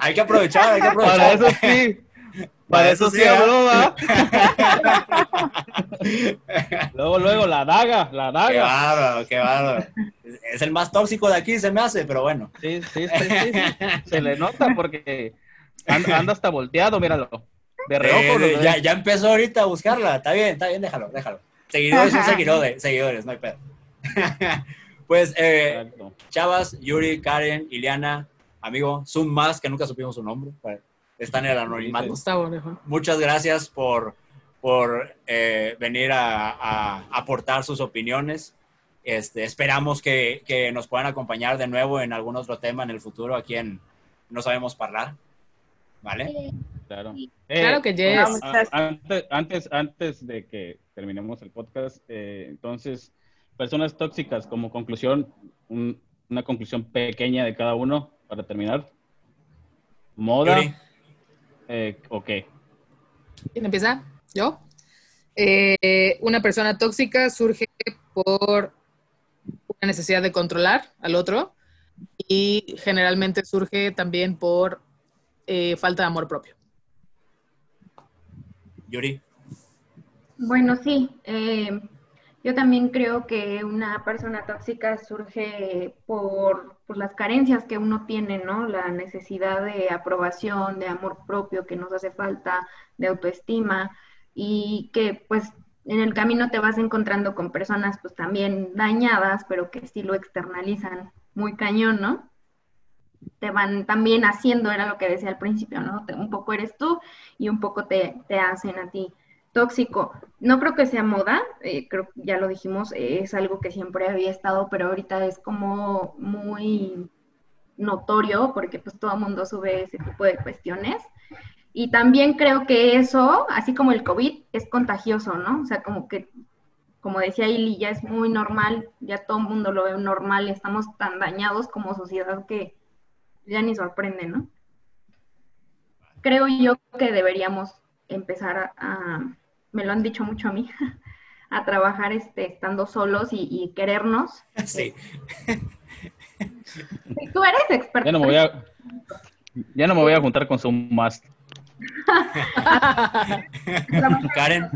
hay que aprovechar, hay que aprovechar. Para eso sí. Para eso sí habló, luego, luego, la daga, la daga. Qué bárbaro, qué bárbaro. Es el más tóxico de aquí, se me hace, pero bueno. Sí, sí, sí, sí. Se le nota porque anda, hasta volteado, míralo. De. Eh, ¿no? ya, ya empezó ahorita a buscarla. Está bien, está bien, déjalo, déjalo. Seguidores son seguidores, seguidores, no hay pedo. pues, eh. Chavas, Yuri, Karen, Ileana, amigo, Zoom más, que nunca supimos su nombre. pues, Están en el anonimato. Gustavo. Muchas gracias por, por eh, venir a, a aportar sus opiniones. Este, esperamos que, que nos puedan acompañar de nuevo en algún otro tema en el futuro aquí en No Sabemos Parlar. ¿Vale? Claro. Claro Eh, que yes. Vamos. a- antes, antes, antes de que terminemos el podcast, eh, entonces, personas tóxicas, como conclusión, un- una conclusión pequeña de cada uno para terminar. Moda, eh, ¿o qué? ¿Quién empieza? ¿Yo? Eh, una persona tóxica surge por una necesidad de controlar al otro y generalmente surge también por eh, falta de amor propio. Yuri. Bueno, sí. eh, yo también creo que una persona tóxica surge por, las carencias que uno tiene, ¿no? La necesidad de aprobación, de amor propio que nos hace falta, de autoestima y que pues en el camino te vas encontrando con personas pues también dañadas, pero que sí lo externalizan muy cañón, ¿no? Te van también haciendo, era lo que decía al principio, ¿no? Un poco eres tú y un poco te hacen a ti tóxico. No creo que sea moda, eh, creo ya lo dijimos, eh, es algo que siempre había estado, pero ahorita es como muy notorio porque pues todo el mundo sube ese tipo de cuestiones. Y también creo que eso, así como el COVID, es contagioso, ¿no? O sea, como que, como decía Ili, ya es muy normal, ya todo el mundo lo ve normal, estamos tan dañados como sociedad que ya ni sorprende, ¿no? Creo yo que deberíamos empezar a, me lo han dicho mucho a mí, a trabajar este, estando solos y, y querernos. Sí. Tú eres experto. Ya no me voy a, ya no me voy a juntar con su más. Karen.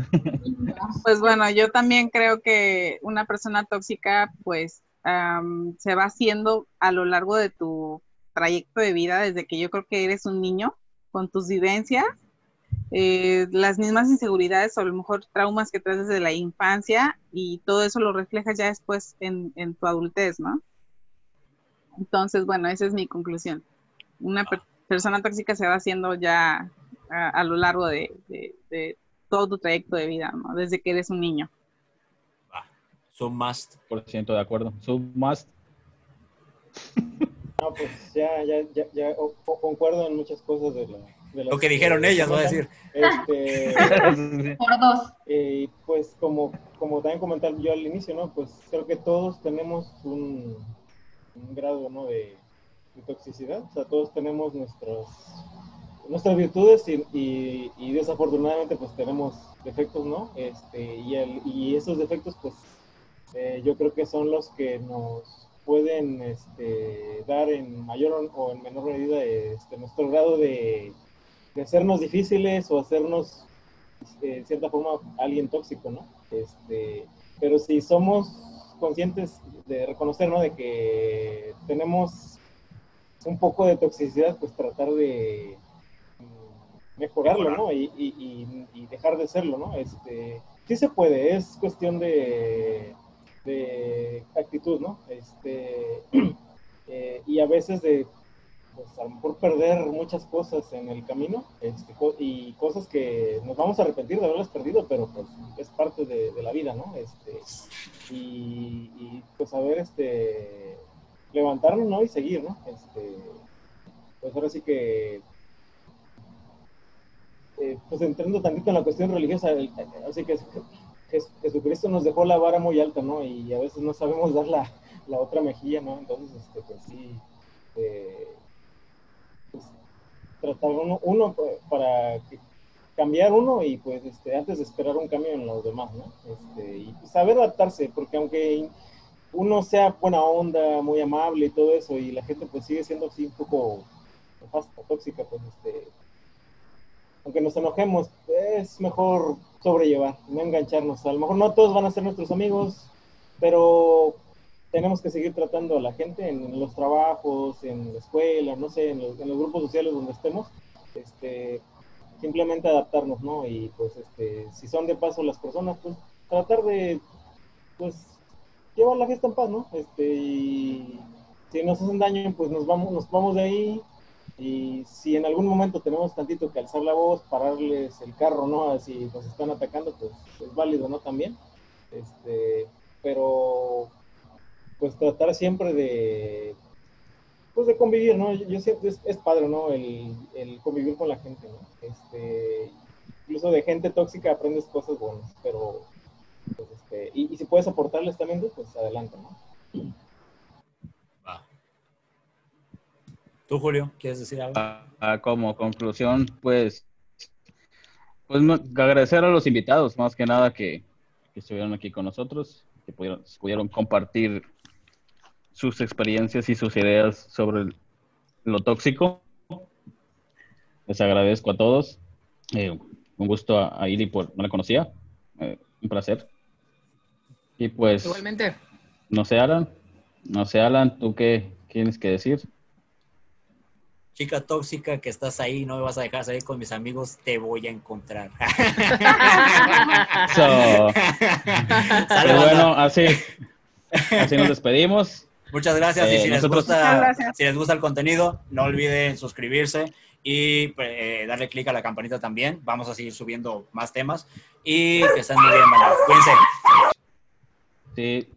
Pues bueno, yo también creo que una persona tóxica, pues, am, se va haciendo a lo largo de tu trayecto de vida, desde que yo creo que eres un niño, con tus vivencias, eh, las mismas inseguridades o a lo mejor traumas que traes desde la infancia y todo eso lo reflejas ya después en, en tu adultez, ¿no? Entonces, bueno, esa es mi conclusión. Una per- persona tóxica se va haciendo ya a, a lo largo de, de- de todo tu trayecto de vida, ¿no? Desde que eres un niño. Va. Son must. Por ciento de acuerdo. Su más. No, pues ya, ya, ya, ya o- o- concuerdo en muchas cosas de, la, de las Lo que dijeron ellas, voy a decir. Este, Por dos. eh, pues como, como también comentaba yo al inicio, ¿no? Pues creo que todos tenemos un, un grado, ¿no? De, de toxicidad. O sea, todos tenemos nuestros, nuestras virtudes y, y, y desafortunadamente pues tenemos defectos, ¿no? Este, y, el, y esos defectos pues eh, yo creo que son los que nos pueden este, dar en mayor o en menor medida este, nuestro grado de, de hacernos difíciles o hacernos eh, en cierta forma alguien tóxico, ¿no? Este, pero si somos conscientes de reconocer, ¿no? De que tenemos un poco de toxicidad, pues tratar de mejorarlo, ¿no? Y, y- y- y dejar de serlo, ¿no? Este, sí se puede, es cuestión de, de actitud, ¿no? Este, eh, y a veces de, pues a lo mejor perder muchas cosas en el camino este, y cosas que nos vamos a arrepentir de haberlas perdido, pero pues es parte de, la vida, ¿no? Este, y, y, pues saber este, levantarnos, ¿no? Y seguir, ¿no? Este, pues ahora sí que eh, pues entrando tantito en la cuestión religiosa, el- así que Jes- Jesucristo nos dejó la vara muy alta, ¿no? Y a veces no sabemos dar la, la otra mejilla, ¿no? Entonces, este, pues sí, eh, tratar uno, uno para cambiar uno y pues este, antes de esperar un cambio en los demás, ¿no? Este, y saber adaptarse, porque aunque uno sea buena onda, muy amable y todo eso, y la gente pues sigue siendo así un poco nefasta, tóxica, pues este, aunque nos enojemos, es mejor sobrellevar, no engancharnos. A lo mejor no todos van a ser nuestros amigos, pero tenemos que seguir tratando a la gente en, los trabajos, en la escuela, no sé, en los, grupos sociales donde estemos, este, simplemente adaptarnos, ¿no? Y pues este, si son de paso las personas, pues tratar de, pues, llevar la fiesta en paz, ¿no? Este, y si nos hacen daño, pues nos vamos, nos vamos de ahí. Y si en algún momento tenemos tantito que alzar la voz, pararles el carro, ¿no? Si nos están atacando, pues es válido, ¿no? También. Este, pero pues tratar siempre de pues de convivir, ¿no? Yo, siento es, es, padre, ¿no? El, el, convivir con la gente, ¿no? Este, incluso de gente tóxica aprendes cosas buenas, pero pues, este, y, y, si puedes aportarles también, pues adelante, ¿no? Va. ¿Tú, Julio, quieres decir algo? Ah, como conclusión, pues, pues agradecer a los invitados, más que nada que, que estuvieron aquí con nosotros, que pudieron, pudieron compartir sus experiencias y sus ideas sobre lo tóxico. Les agradezco a todos. Eh, un gusto a, a Ili por no la conocía. Eh, un placer. Y pues. Igualmente. No sé, Alan. No sé, Alan, ¿tú qué tienes que decir? Chica tóxica que estás ahí, no me vas a dejar salir con mis amigos, te voy a encontrar. so, Pero bueno, así, así nos despedimos. Muchas gracias. Eh, y si, nosotros... les gusta, si les gusta el contenido, no olviden suscribirse y eh, darle clic a la campanita también. Vamos a seguir subiendo más temas y que estén muy bien, Cuídense. Sí,